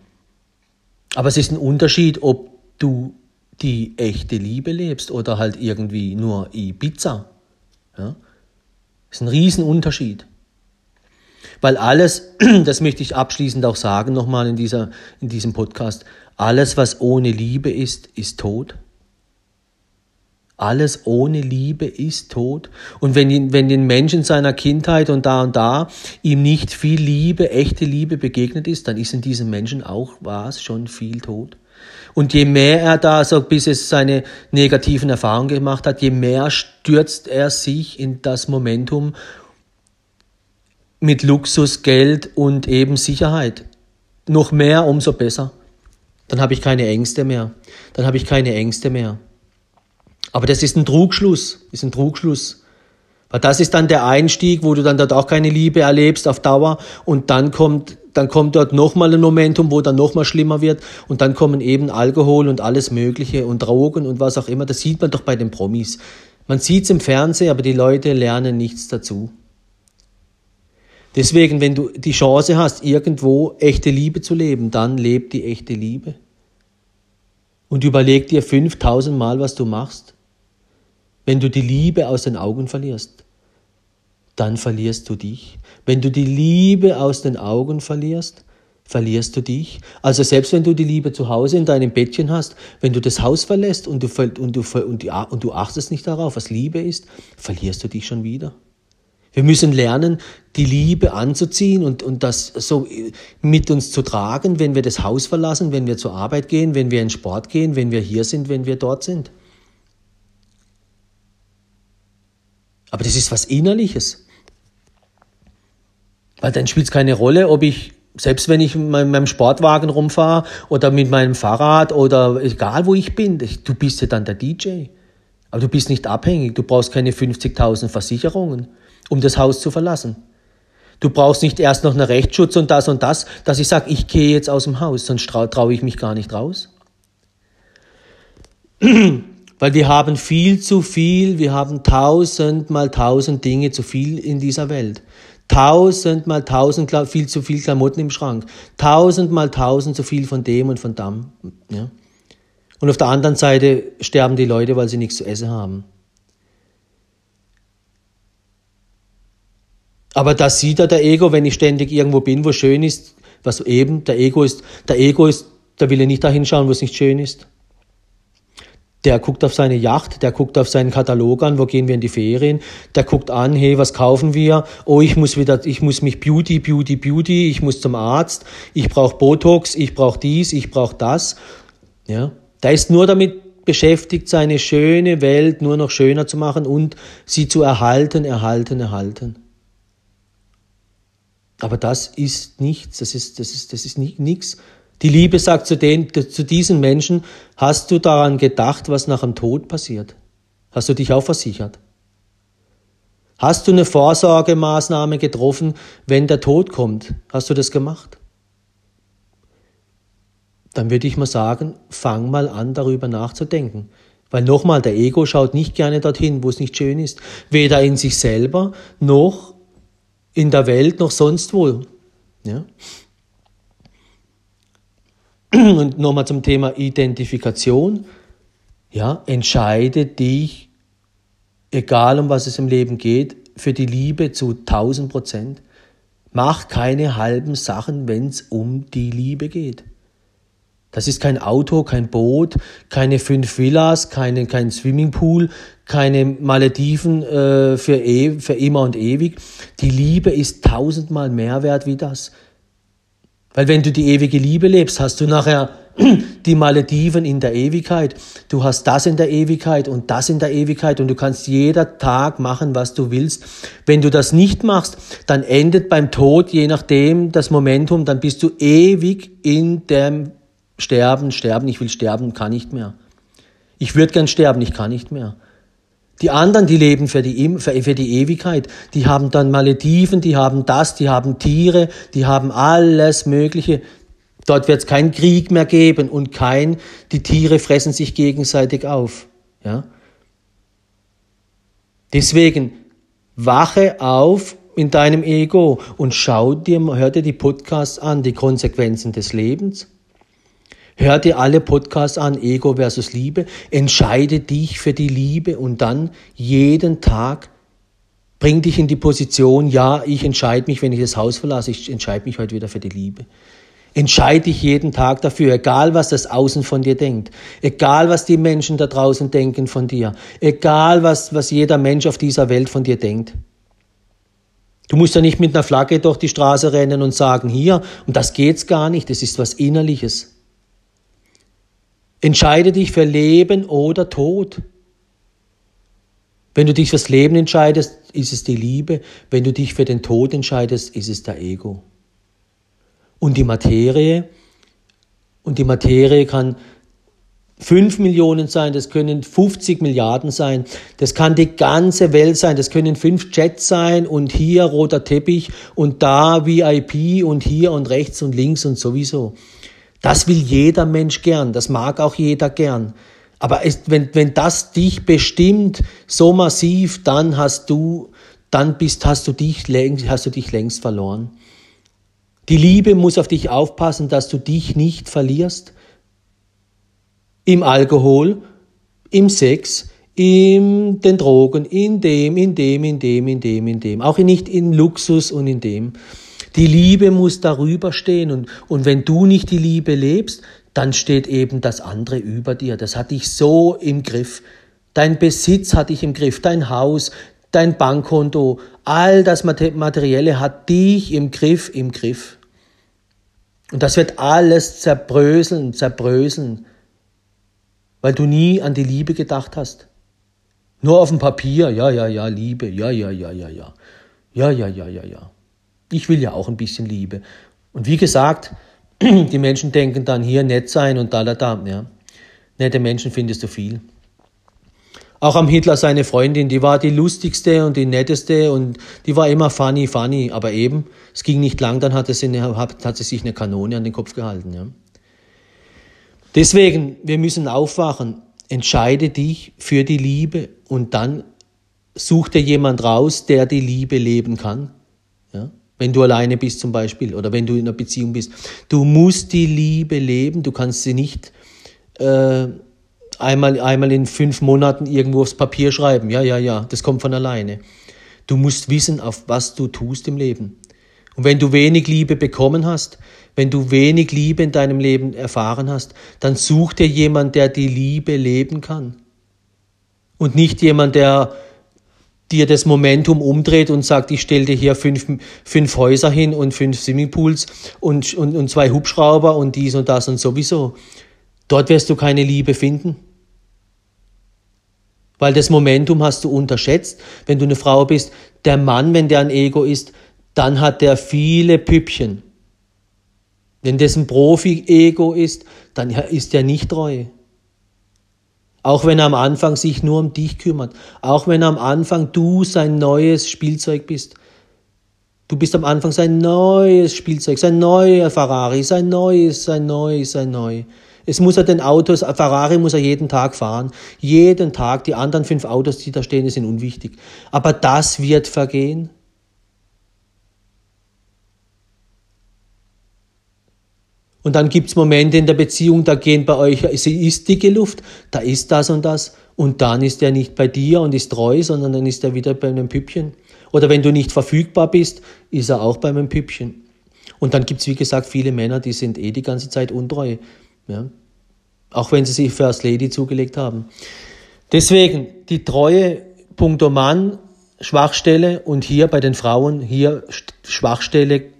Aber es ist ein Unterschied, ob du die echte Liebe lebst oder halt irgendwie nur Ibiza. Ja? Das ist ein Riesenunterschied. Weil alles, [clears throat] das möchte ich abschließend auch sagen nochmal in, dieser, in diesem Podcast, alles, was ohne Liebe ist, ist tot. Alles ohne Liebe ist tot. Und wenn, wenn den Menschen seiner Kindheit und da und da ihm nicht viel Liebe, echte Liebe begegnet ist, dann ist in diesem Menschen auch was schon viel tot. Und je mehr er da so bis es seine negativen Erfahrungen gemacht hat, je mehr stürzt er sich in das Momentum mit Luxus, Geld und eben Sicherheit. Noch mehr, umso besser. Dann habe ich keine Ängste mehr. Dann habe ich keine Ängste mehr. Aber das ist ein Trugschluss, ist ein Trugschluss. Weil das ist dann der Einstieg, wo du dann dort auch keine Liebe erlebst auf Dauer und dann kommt dann kommt dort nochmal ein Momentum, wo dann nochmal schlimmer wird und dann kommen eben Alkohol und alles Mögliche und Drogen und was auch immer. Das sieht man doch bei den Promis. Man sieht es im Fernsehen, aber die Leute lernen nichts dazu. Deswegen, wenn du die Chance hast, irgendwo echte Liebe zu leben, dann lebt die echte Liebe. Und überleg dir 5000 Mal, was du machst, wenn du die Liebe aus den Augen verlierst dann verlierst du dich. Wenn du die Liebe aus den Augen verlierst, verlierst du dich. Also selbst wenn du die Liebe zu Hause in deinem Bettchen hast, wenn du das Haus verlässt und du, und du, und, und du achtest nicht darauf, was Liebe ist, verlierst du dich schon wieder. Wir müssen lernen, die Liebe anzuziehen und, und das so mit uns zu tragen, wenn wir das Haus verlassen, wenn wir zur Arbeit gehen, wenn wir in Sport gehen, wenn wir hier sind, wenn wir dort sind. Aber das ist was Innerliches. Weil dann spielt es keine Rolle, ob ich, selbst wenn ich mit meinem Sportwagen rumfahre oder mit meinem Fahrrad oder egal wo ich bin, du bist ja dann der DJ. Aber du bist nicht abhängig, du brauchst keine 50.000 Versicherungen, um das Haus zu verlassen. Du brauchst nicht erst noch einen Rechtsschutz und das und das, dass ich sage, ich gehe jetzt aus dem Haus, sonst traue ich mich gar nicht raus. [clears throat] Weil wir haben viel zu viel, wir haben tausend mal tausend Dinge zu viel in dieser Welt. Tausend mal tausend viel zu viel Klamotten im Schrank. Tausend mal tausend zu viel von dem und von dem. Ja? Und auf der anderen Seite sterben die Leute, weil sie nichts zu essen haben. Aber das sieht er der Ego, wenn ich ständig irgendwo bin, wo schön ist, was eben der Ego ist. Der Ego ist, da will er nicht dahin schauen, wo es nicht schön ist. Der guckt auf seine Yacht, der guckt auf seinen Katalog an, wo gehen wir in die Ferien, der guckt an, hey, was kaufen wir? Oh, ich muss wieder, ich muss mich Beauty, Beauty, Beauty, ich muss zum Arzt, ich brauche Botox, ich brauche dies, ich brauche das. Ja, der ist nur damit beschäftigt, seine schöne Welt nur noch schöner zu machen und sie zu erhalten, erhalten, erhalten. Aber das ist nichts, das ist, das ist, das ist nichts. Die Liebe sagt zu, den, zu diesen Menschen, hast du daran gedacht, was nach dem Tod passiert? Hast du dich auch versichert? Hast du eine Vorsorgemaßnahme getroffen, wenn der Tod kommt? Hast du das gemacht? Dann würde ich mal sagen, fang mal an, darüber nachzudenken. Weil nochmal, der Ego schaut nicht gerne dorthin, wo es nicht schön ist. Weder in sich selber noch in der Welt noch sonst wo. Ja? [clears throat] Und nochmal zum Thema Identifikation. Ja, entscheide dich, egal um was es im Leben geht, für die Liebe zu 1000 Prozent. Mach keine halben Sachen, wenn es um die Liebe geht. Das ist kein Auto, kein Boot, keine fünf Villas, keine, kein Swimmingpool, keine Malediven äh, für, e, für immer und ewig. Die Liebe ist tausendmal mehr wert wie das. Weil wenn du die ewige Liebe lebst, hast du nachher [clears throat] die Malediven in der Ewigkeit. Du hast das in der Ewigkeit und das in der Ewigkeit und du kannst jeder Tag machen, was du willst. Wenn du das nicht machst, dann endet beim Tod, je nachdem, das Momentum, dann bist du ewig in dem Sterben, sterben, ich will sterben, kann nicht mehr. Ich würde gern sterben, ich kann nicht mehr. Die anderen, die leben für die, für die Ewigkeit, die haben dann Malediven, die haben das, die haben Tiere, die haben alles Mögliche. Dort wird es keinen Krieg mehr geben und kein, die Tiere fressen sich gegenseitig auf. Ja? Deswegen, wache auf in deinem Ego und schau dir, hör dir die Podcasts an, die Konsequenzen des Lebens Hör dir alle Podcasts an, Ego versus Liebe. Entscheide dich für die Liebe und dann jeden Tag bring dich in die Position, ja, ich entscheide mich, wenn ich das Haus verlasse, ich entscheide mich heute wieder für die Liebe. Entscheide dich jeden Tag dafür, egal was das Außen von dir denkt, egal was die Menschen da draußen denken von dir, egal was, was jeder Mensch auf dieser Welt von dir denkt. Du musst ja nicht mit einer Flagge durch die Straße rennen und sagen, hier, und das geht's gar nicht, das ist was Innerliches. Entscheide dich für Leben oder Tod. Wenn du dich fürs Leben entscheidest, ist es die Liebe. Wenn du dich für den Tod entscheidest, ist es der Ego. Und die Materie, und die Materie kann 5 Millionen sein, das können 50 Milliarden sein, das kann die ganze Welt sein, das können fünf Jets sein und hier roter Teppich und da VIP und hier und rechts und links und sowieso. Das will jeder Mensch gern, das mag auch jeder gern. Aber es, wenn, wenn das dich bestimmt so massiv, dann hast du, dann bist, hast du dich längst, hast du dich längst verloren. Die Liebe muss auf dich aufpassen, dass du dich nicht verlierst. Im Alkohol, im Sex, in den Drogen, in dem, in dem, in dem, in dem, in dem. Auch nicht in Luxus und in dem. Die Liebe muss darüber stehen und, und wenn du nicht die Liebe lebst, dann steht eben das andere über dir. Das hat dich so im Griff. Dein Besitz hat dich im Griff, dein Haus, dein Bankkonto, all das Materielle hat dich im Griff, im Griff. Und das wird alles zerbröseln, zerbröseln, weil du nie an die Liebe gedacht hast. Nur auf dem Papier, ja, ja, ja, Liebe, ja, ja, ja, ja, ja, ja, ja, ja, ja, ja. Ich will ja auch ein bisschen Liebe. Und wie gesagt, [clears throat] die Menschen denken dann hier nett sein und da, da, da, ja. Nette Menschen findest du viel. Auch am Hitler seine Freundin, die war die lustigste und die netteste und die war immer funny, funny. Aber eben, es ging nicht lang, dann hat, sie, eine, hat sie sich eine Kanone an den Kopf gehalten. Ja. Deswegen, wir müssen aufwachen. Entscheide dich für die Liebe und dann such dir jemand raus, der die Liebe leben kann. Wenn du alleine bist zum Beispiel oder wenn du in einer Beziehung bist. Du musst die Liebe leben, du kannst sie nicht äh, einmal, einmal in fünf Monaten irgendwo aufs Papier schreiben. Ja, ja, ja, das kommt von alleine. Du musst wissen, auf was du tust im Leben. Und wenn du wenig Liebe bekommen hast, wenn du wenig Liebe in deinem Leben erfahren hast, dann such dir jemand, der die Liebe leben kann. Und nicht jemand, der dir das Momentum umdreht und sagt, ich stelle dir hier fünf, fünf Häuser hin und fünf Swimmingpools und, und, und zwei Hubschrauber und dies und das und sowieso. Dort wirst du keine Liebe finden. Weil das Momentum hast du unterschätzt. Wenn du eine Frau bist, der Mann, wenn der ein Ego ist, dann hat der viele Püppchen. Wenn das ein Profi-Ego ist, dann ist er nicht treu. Auch wenn er am Anfang sich nur um dich kümmert. Auch wenn am Anfang du sein neues Spielzeug bist. Du bist am Anfang sein neues Spielzeug, sein neuer Ferrari, sein neues, sein neues, sein neu. Es muss er den Autos, Ferrari muss er jeden Tag fahren. Jeden Tag. Die anderen fünf Autos, die da stehen, sind unwichtig. Aber das wird vergehen. Und dann gibt's Momente in der Beziehung, da gehen bei euch, sie ist dicke Luft, da ist das und das. Und dann ist er nicht bei dir und ist treu, sondern dann ist er wieder bei einem Püppchen. Oder wenn du nicht verfügbar bist, ist er auch bei einem Püppchen. Und dann gibt's wie gesagt, viele Männer, die sind eh die ganze Zeit untreu. Ja? Auch wenn sie sich First Lady zugelegt haben. Deswegen die Treue, punkto Mann, Schwachstelle und hier bei den Frauen, hier Schwachstelle,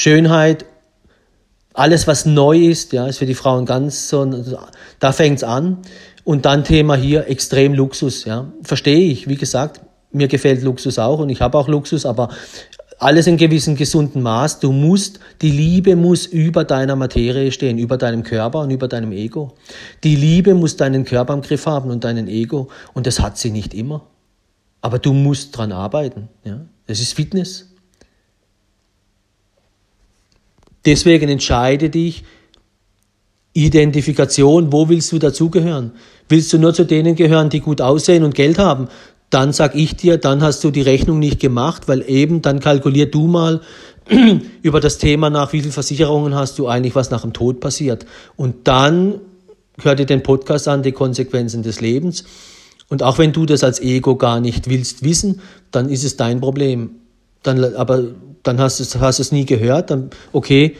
Schönheit, alles was neu ist, ja, ist für die Frauen ganz so, da fängt's an. Und dann Thema hier extrem Luxus, ja, verstehe ich. Wie gesagt, mir gefällt Luxus auch und ich habe auch Luxus, aber alles in gewissem gesunden Maß. Du musst, die Liebe muss über deiner Materie stehen, über deinem Körper und über deinem Ego. Die Liebe muss deinen Körper im Griff haben und deinen Ego. Und das hat sie nicht immer. Aber du musst dran arbeiten. Ja? Das ist Fitness. Deswegen entscheide dich, Identifikation, wo willst du dazugehören? Willst du nur zu denen gehören, die gut aussehen und Geld haben? dann sag ich dir, dann hast du die Rechnung nicht gemacht, weil eben dann kalkulier du mal [clears throat] über das Thema nach, wie viele Versicherungen hast du eigentlich, was nach dem Tod passiert. Und dann hör dir den Podcast an, die Konsequenzen des Lebens. Und auch wenn du das als Ego gar nicht willst wissen, dann ist es dein Problem. Dann, aber dann hast du es, hast es nie gehört, dann, okay,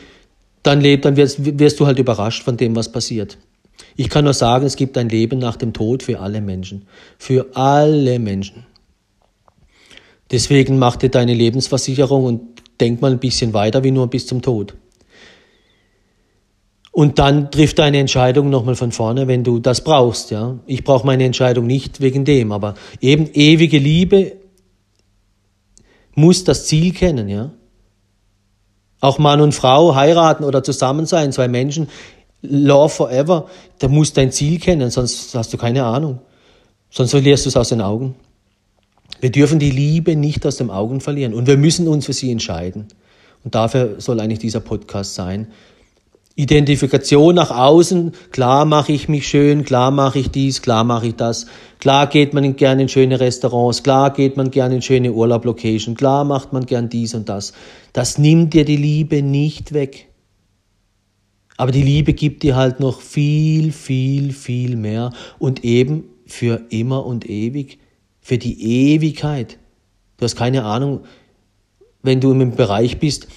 dann, lebt, dann wirst, wirst du halt überrascht von dem, was passiert. Ich kann nur sagen, es gibt ein Leben nach dem Tod für alle Menschen. Für alle Menschen. Deswegen mach dir deine Lebensversicherung und denk mal ein bisschen weiter wie nur bis zum Tod. Und dann trifft deine Entscheidung nochmal von vorne, wenn du das brauchst. Ja, ich brauche meine Entscheidung nicht wegen dem, aber eben ewige Liebe muss das Ziel kennen. Ja, auch Mann und Frau heiraten oder zusammen sein, zwei Menschen Love Forever, da musst dein Ziel kennen, sonst hast du keine Ahnung. Sonst verlierst du es aus den Augen. Wir dürfen die Liebe nicht aus den Augen verlieren und wir müssen uns für sie entscheiden. Und dafür soll eigentlich dieser Podcast sein. Identifikation nach außen, klar mache ich mich schön, klar mache ich dies, klar mache ich das. Klar geht man gerne in schöne Restaurants, klar geht man gerne in schöne Urlaublocation, klar macht man gern dies und das. Das nimmt dir die Liebe nicht weg. Aber die Liebe gibt dir halt noch viel, viel, viel mehr und eben für immer und ewig, für die Ewigkeit. Du hast keine Ahnung, wenn du im Bereich bist,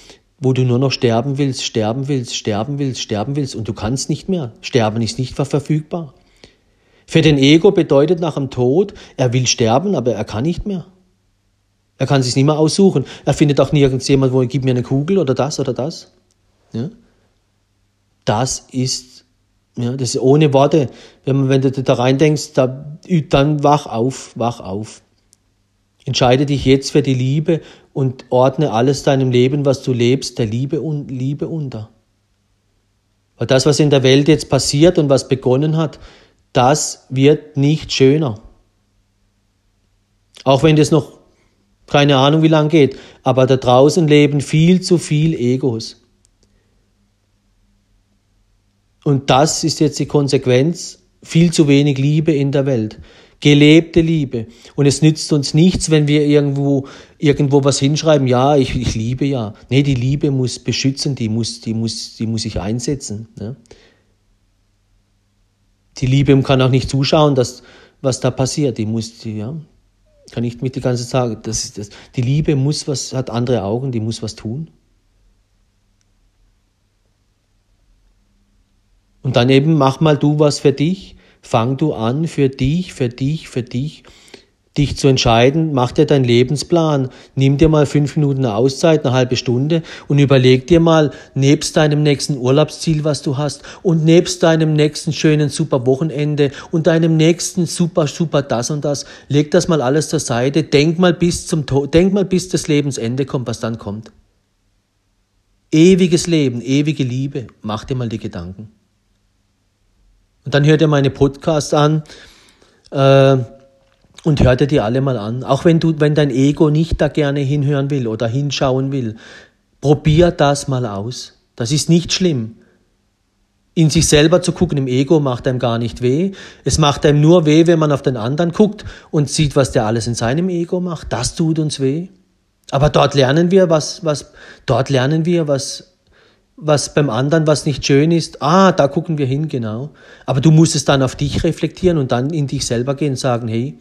wo du nur noch sterben willst, sterben willst, sterben willst, sterben willst und du kannst nicht mehr. Sterben ist nicht verfügbar. Für den Ego bedeutet nach dem Tod, er will sterben, aber er kann nicht mehr. Er kann sich nicht mehr aussuchen. Er findet auch nirgends jemand, wo er gibt mir eine Kugel oder das oder das. Ja? Das ist, ja, das ist ohne Worte. Wenn, man, wenn du da rein denkst, da, dann wach auf, wach auf. Entscheide dich jetzt für die Liebe und ordne alles deinem Leben, was du lebst, der Liebe, und Liebe unter. Weil das, was in der Welt jetzt passiert und was begonnen hat, das wird nicht schöner. Auch wenn das noch keine Ahnung wie lange geht, aber da draußen leben viel zu viel Egos. Und das ist jetzt die Konsequenz, viel zu wenig Liebe in der Welt. Gelebte Liebe. Und es nützt uns nichts, wenn wir irgendwo, irgendwo was hinschreiben, ja, ich, ich liebe ja. Nee, die Liebe muss beschützen, die muss, die muss, die muss sich einsetzen. Ne? Die Liebe kann auch nicht zuschauen, dass, was da passiert. Die muss, die, ja, kann nicht mit die ganze Zeit das das. Die Liebe muss was, hat andere Augen, die muss was tun. Und dann eben mach mal du was für dich, fang du an für dich, für dich, für dich dich zu entscheiden, mach dir deinen Lebensplan, nimm dir mal fünf Minuten Auszeit, eine halbe Stunde und überleg dir mal nebst deinem nächsten Urlaubsziel, was du hast und nebst deinem nächsten schönen super Wochenende und deinem nächsten super super das und das, leg das mal alles zur Seite, denk mal bis zum denk mal bis das Lebensende kommt, was dann kommt. Ewiges Leben, ewige Liebe, mach dir mal die Gedanken. Und dann hör dir meine Podcasts an. Äh, und hör dir die alle mal an. Auch wenn du, wenn dein Ego nicht da gerne hinhören will oder hinschauen will, probier das mal aus. Das ist nicht schlimm. In sich selber zu gucken im Ego macht einem gar nicht weh. Es macht einem nur weh, wenn man auf den anderen guckt und sieht, was der alles in seinem Ego macht. Das tut uns weh. Aber dort lernen wir, was, was, dort lernen wir, was, was beim anderen, was nicht schön ist. Ah, da gucken wir hin, genau. Aber du musst es dann auf dich reflektieren und dann in dich selber gehen und sagen, hey,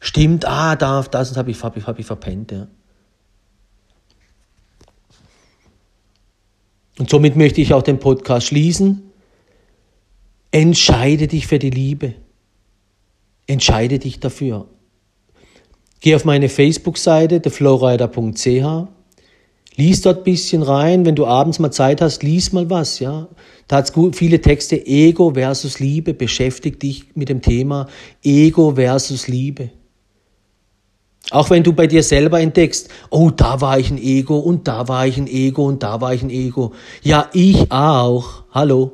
Stimmt, ah, da, das habe ich, hab ich, hab ich verpennt. Ja. Und somit möchte ich auch den Podcast schließen. Entscheide dich für die Liebe. Entscheide dich dafür. Geh auf meine Facebook-Seite, theflowrider.ch. Lies dort ein bisschen rein. Wenn du abends mal Zeit hast, lies mal was, ja. Da hat es viele Texte. Ego versus Liebe. Beschäftige dich mit dem Thema Ego versus Liebe. Auch wenn du bei dir selber entdeckst, oh, da war ich ein Ego und da war ich ein Ego und da war ich ein Ego. Ja, ich auch. Hallo.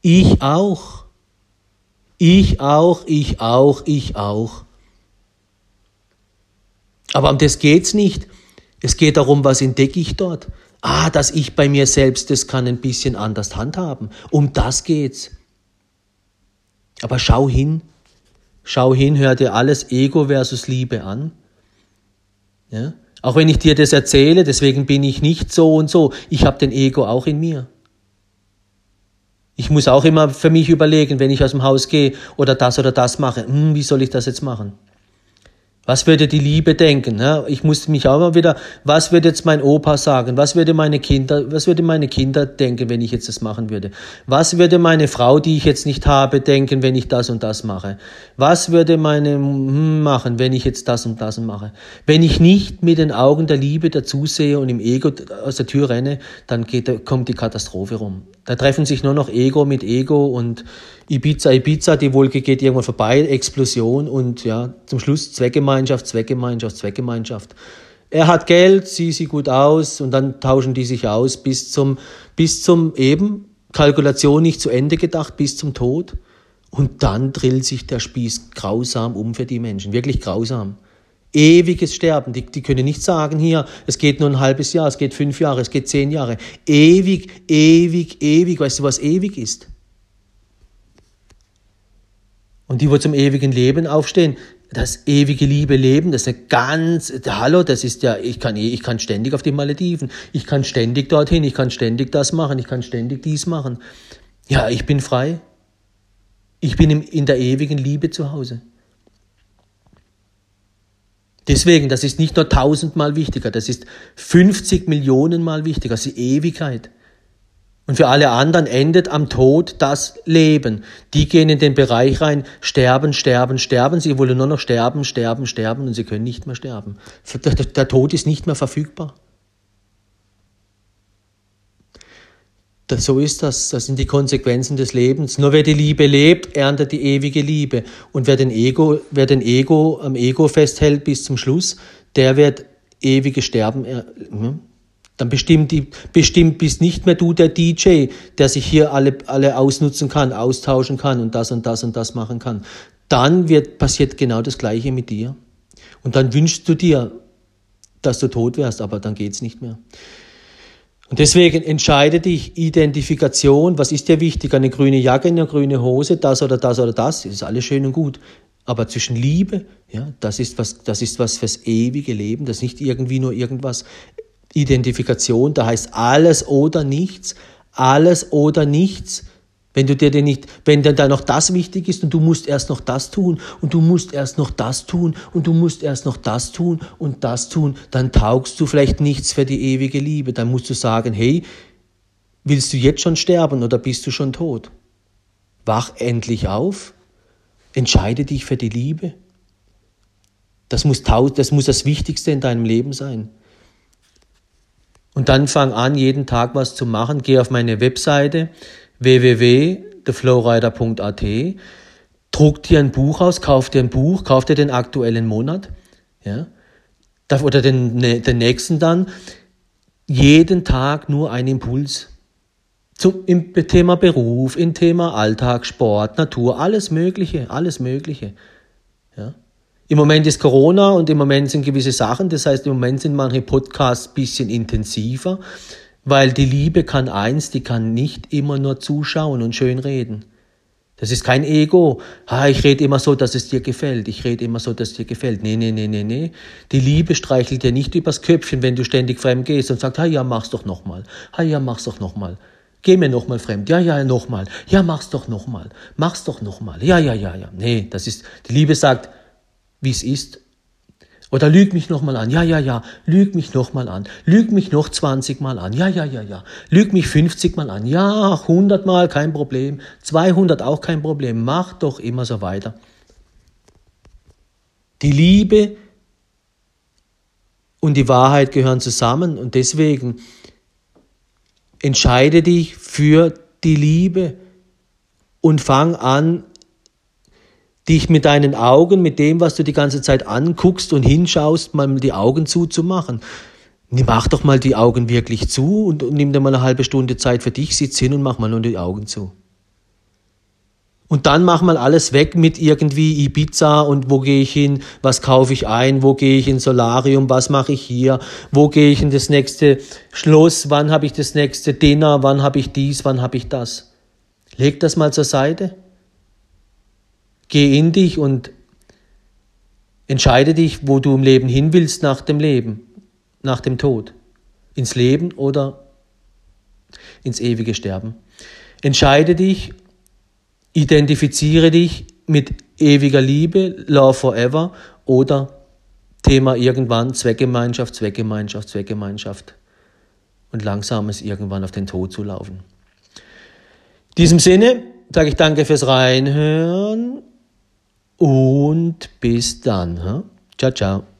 Ich auch. Ich auch, ich auch, ich auch. Aber um das geht's nicht. Es geht darum, was entdecke ich dort? Ah, dass ich bei mir selbst das kann ein bisschen anders handhaben. Um das geht's. Aber schau hin. Schau hin, hör dir alles Ego versus Liebe an. Ja? Auch wenn ich dir das erzähle, deswegen bin ich nicht so und so. Ich habe den Ego auch in mir. Ich muss auch immer für mich überlegen, wenn ich aus dem Haus gehe oder das oder das mache, hm, wie soll ich das jetzt machen? Was würde die Liebe denken? Ich musste mich auch mal wieder, was würde jetzt mein Opa sagen? Was würde meine Kinder, was würde meine Kinder denken, wenn ich jetzt das machen würde? Was würde meine Frau, die ich jetzt nicht habe, denken, wenn ich das und das mache? Was würde meine hm, machen, wenn ich jetzt das und das mache? Wenn ich nicht mit den Augen der Liebe dazusehe und im Ego aus der Tür renne, dann geht, kommt die Katastrophe rum. Da treffen sich nur noch Ego mit Ego und Ibiza, Ibiza, die Wolke geht irgendwann vorbei, Explosion und ja, zum Schluss Zweckgemeinschaft, Zweckgemeinschaft, Zweckgemeinschaft. Er hat Geld, sie sieht gut aus und dann tauschen die sich aus bis zum, bis zum eben Kalkulation nicht zu Ende gedacht, bis zum Tod. Und dann drillt sich der Spieß grausam um für die Menschen, wirklich grausam. Ewiges Sterben. Die, die können nicht sagen hier, es geht nur ein halbes Jahr, es geht fünf Jahre, es geht zehn Jahre. Ewig, ewig, ewig. Weißt du, was ewig ist? Und die, wo zum ewigen Leben aufstehen, das ewige Liebe leben, das ist eine ganz, hallo, das ist ja, ich kann, ich kann ständig auf die Malediven, ich kann ständig dorthin, ich kann ständig das machen, ich kann ständig dies machen. Ja, ich bin frei. Ich bin in der ewigen Liebe zu Hause. Deswegen, das ist nicht nur tausendmal wichtiger, das ist 50 Millionen Mal wichtiger, das ist die Ewigkeit. Und für alle anderen endet am Tod das Leben. Die gehen in den Bereich rein, sterben, sterben, sterben. Sie wollen nur noch sterben, sterben, sterben und sie können nicht mehr sterben. Der Tod ist nicht mehr verfügbar. Das, so ist das. Das sind die Konsequenzen des Lebens. Nur wer die Liebe lebt, erntet die ewige Liebe. Und wer den Ego, wer den Ego am Ego festhält bis zum Schluss, der wird ewige Sterben. Hm? Dann bestimmt, bestimmt bist nicht mehr du der DJ, der sich hier alle, alle ausnutzen kann, austauschen kann und das und das und das machen kann. Dann wird, passiert genau das Gleiche mit dir. Und dann wünschst du dir, dass du tot wärst, aber dann geht's nicht mehr. Und deswegen entscheide dich, Identifikation, was ist dir wichtig? Eine grüne Jacke, eine grüne Hose, das oder das oder das, das ist alles schön und gut. Aber zwischen Liebe, ja, das ist was, das ist was fürs ewige Leben, das ist nicht irgendwie nur irgendwas. Identifikation, da heißt alles oder nichts, alles oder nichts. Wenn du dir denn nicht, wenn dann da noch das wichtig ist und du musst erst noch das tun und du musst erst noch das tun und du musst erst noch das tun und das tun, dann taugst du vielleicht nichts für die ewige Liebe. Dann musst du sagen, hey, willst du jetzt schon sterben oder bist du schon tot? Wach endlich auf, entscheide dich für die Liebe. Das muss, das muss das Wichtigste in deinem Leben sein. Und dann fang an, jeden Tag was zu machen. Geh auf meine Webseite www.theflowrider.at, druck dir ein Buch aus, kauf dir ein Buch, kauf dir den aktuellen Monat, ja, oder den, den nächsten dann. Jeden Tag nur ein Impuls. Zum, Im Thema Beruf, im Thema Alltag, Sport, Natur, alles Mögliche, alles Mögliche. Im Moment ist Corona und im Moment sind gewisse Sachen, das heißt, im Moment sind manche Podcasts ein bisschen intensiver, weil die Liebe kann eins, die kann nicht immer nur zuschauen und schön reden. Das ist kein Ego. Ha, ich rede immer so, dass es dir gefällt. Ich rede immer so, dass es dir gefällt. Nee, nee, nee, nee, nee. Die Liebe streichelt dir nicht übers Köpfchen, wenn du ständig fremd gehst und sagst, ha, ja, mach's doch nochmal. Ha, ja, mach's doch nochmal. Geh mir nochmal fremd. Ja, ja, nochmal. Ja, mach's doch nochmal. Mach's doch nochmal. Ja, ja, ja, ja. Nee, das ist, die Liebe sagt, wie es ist. Oder lüg mich nochmal an. Ja, ja, ja. Lüg mich nochmal an. Lüg mich noch 20 Mal an. Ja, ja, ja, ja. Lüg mich 50 Mal an. Ja, 100 Mal kein Problem. 200 auch kein Problem. Mach doch immer so weiter. Die Liebe und die Wahrheit gehören zusammen und deswegen entscheide dich für die Liebe und fang an, dich mit deinen Augen, mit dem, was du die ganze Zeit anguckst und hinschaust, mal die Augen zuzumachen. Mach doch mal die Augen wirklich zu und, nimm dir mal eine halbe Stunde Zeit für dich, sitz hin und mach mal nur die Augen zu. Und dann mach mal alles weg mit irgendwie Ibiza und wo gehe ich hin, was kaufe ich ein, wo gehe ich in Solarium, was mache ich hier, wo gehe ich in das nächste Schloss, wann habe ich das nächste Dinner, wann habe ich dies, wann habe ich das. Leg das mal zur Seite Geh in dich und entscheide dich, wo du im Leben hin willst nach dem Leben, nach dem Tod. Ins Leben oder ins ewige Sterben. Entscheide dich, identifiziere dich mit ewiger Liebe, Love Forever oder Thema irgendwann Zweckgemeinschaft, Zweckgemeinschaft, Zweckgemeinschaft und langsam ist irgendwann auf den Tod zu laufen. In diesem Sinne sage ich danke fürs Reinhören und bis dann. Ciao, ciao.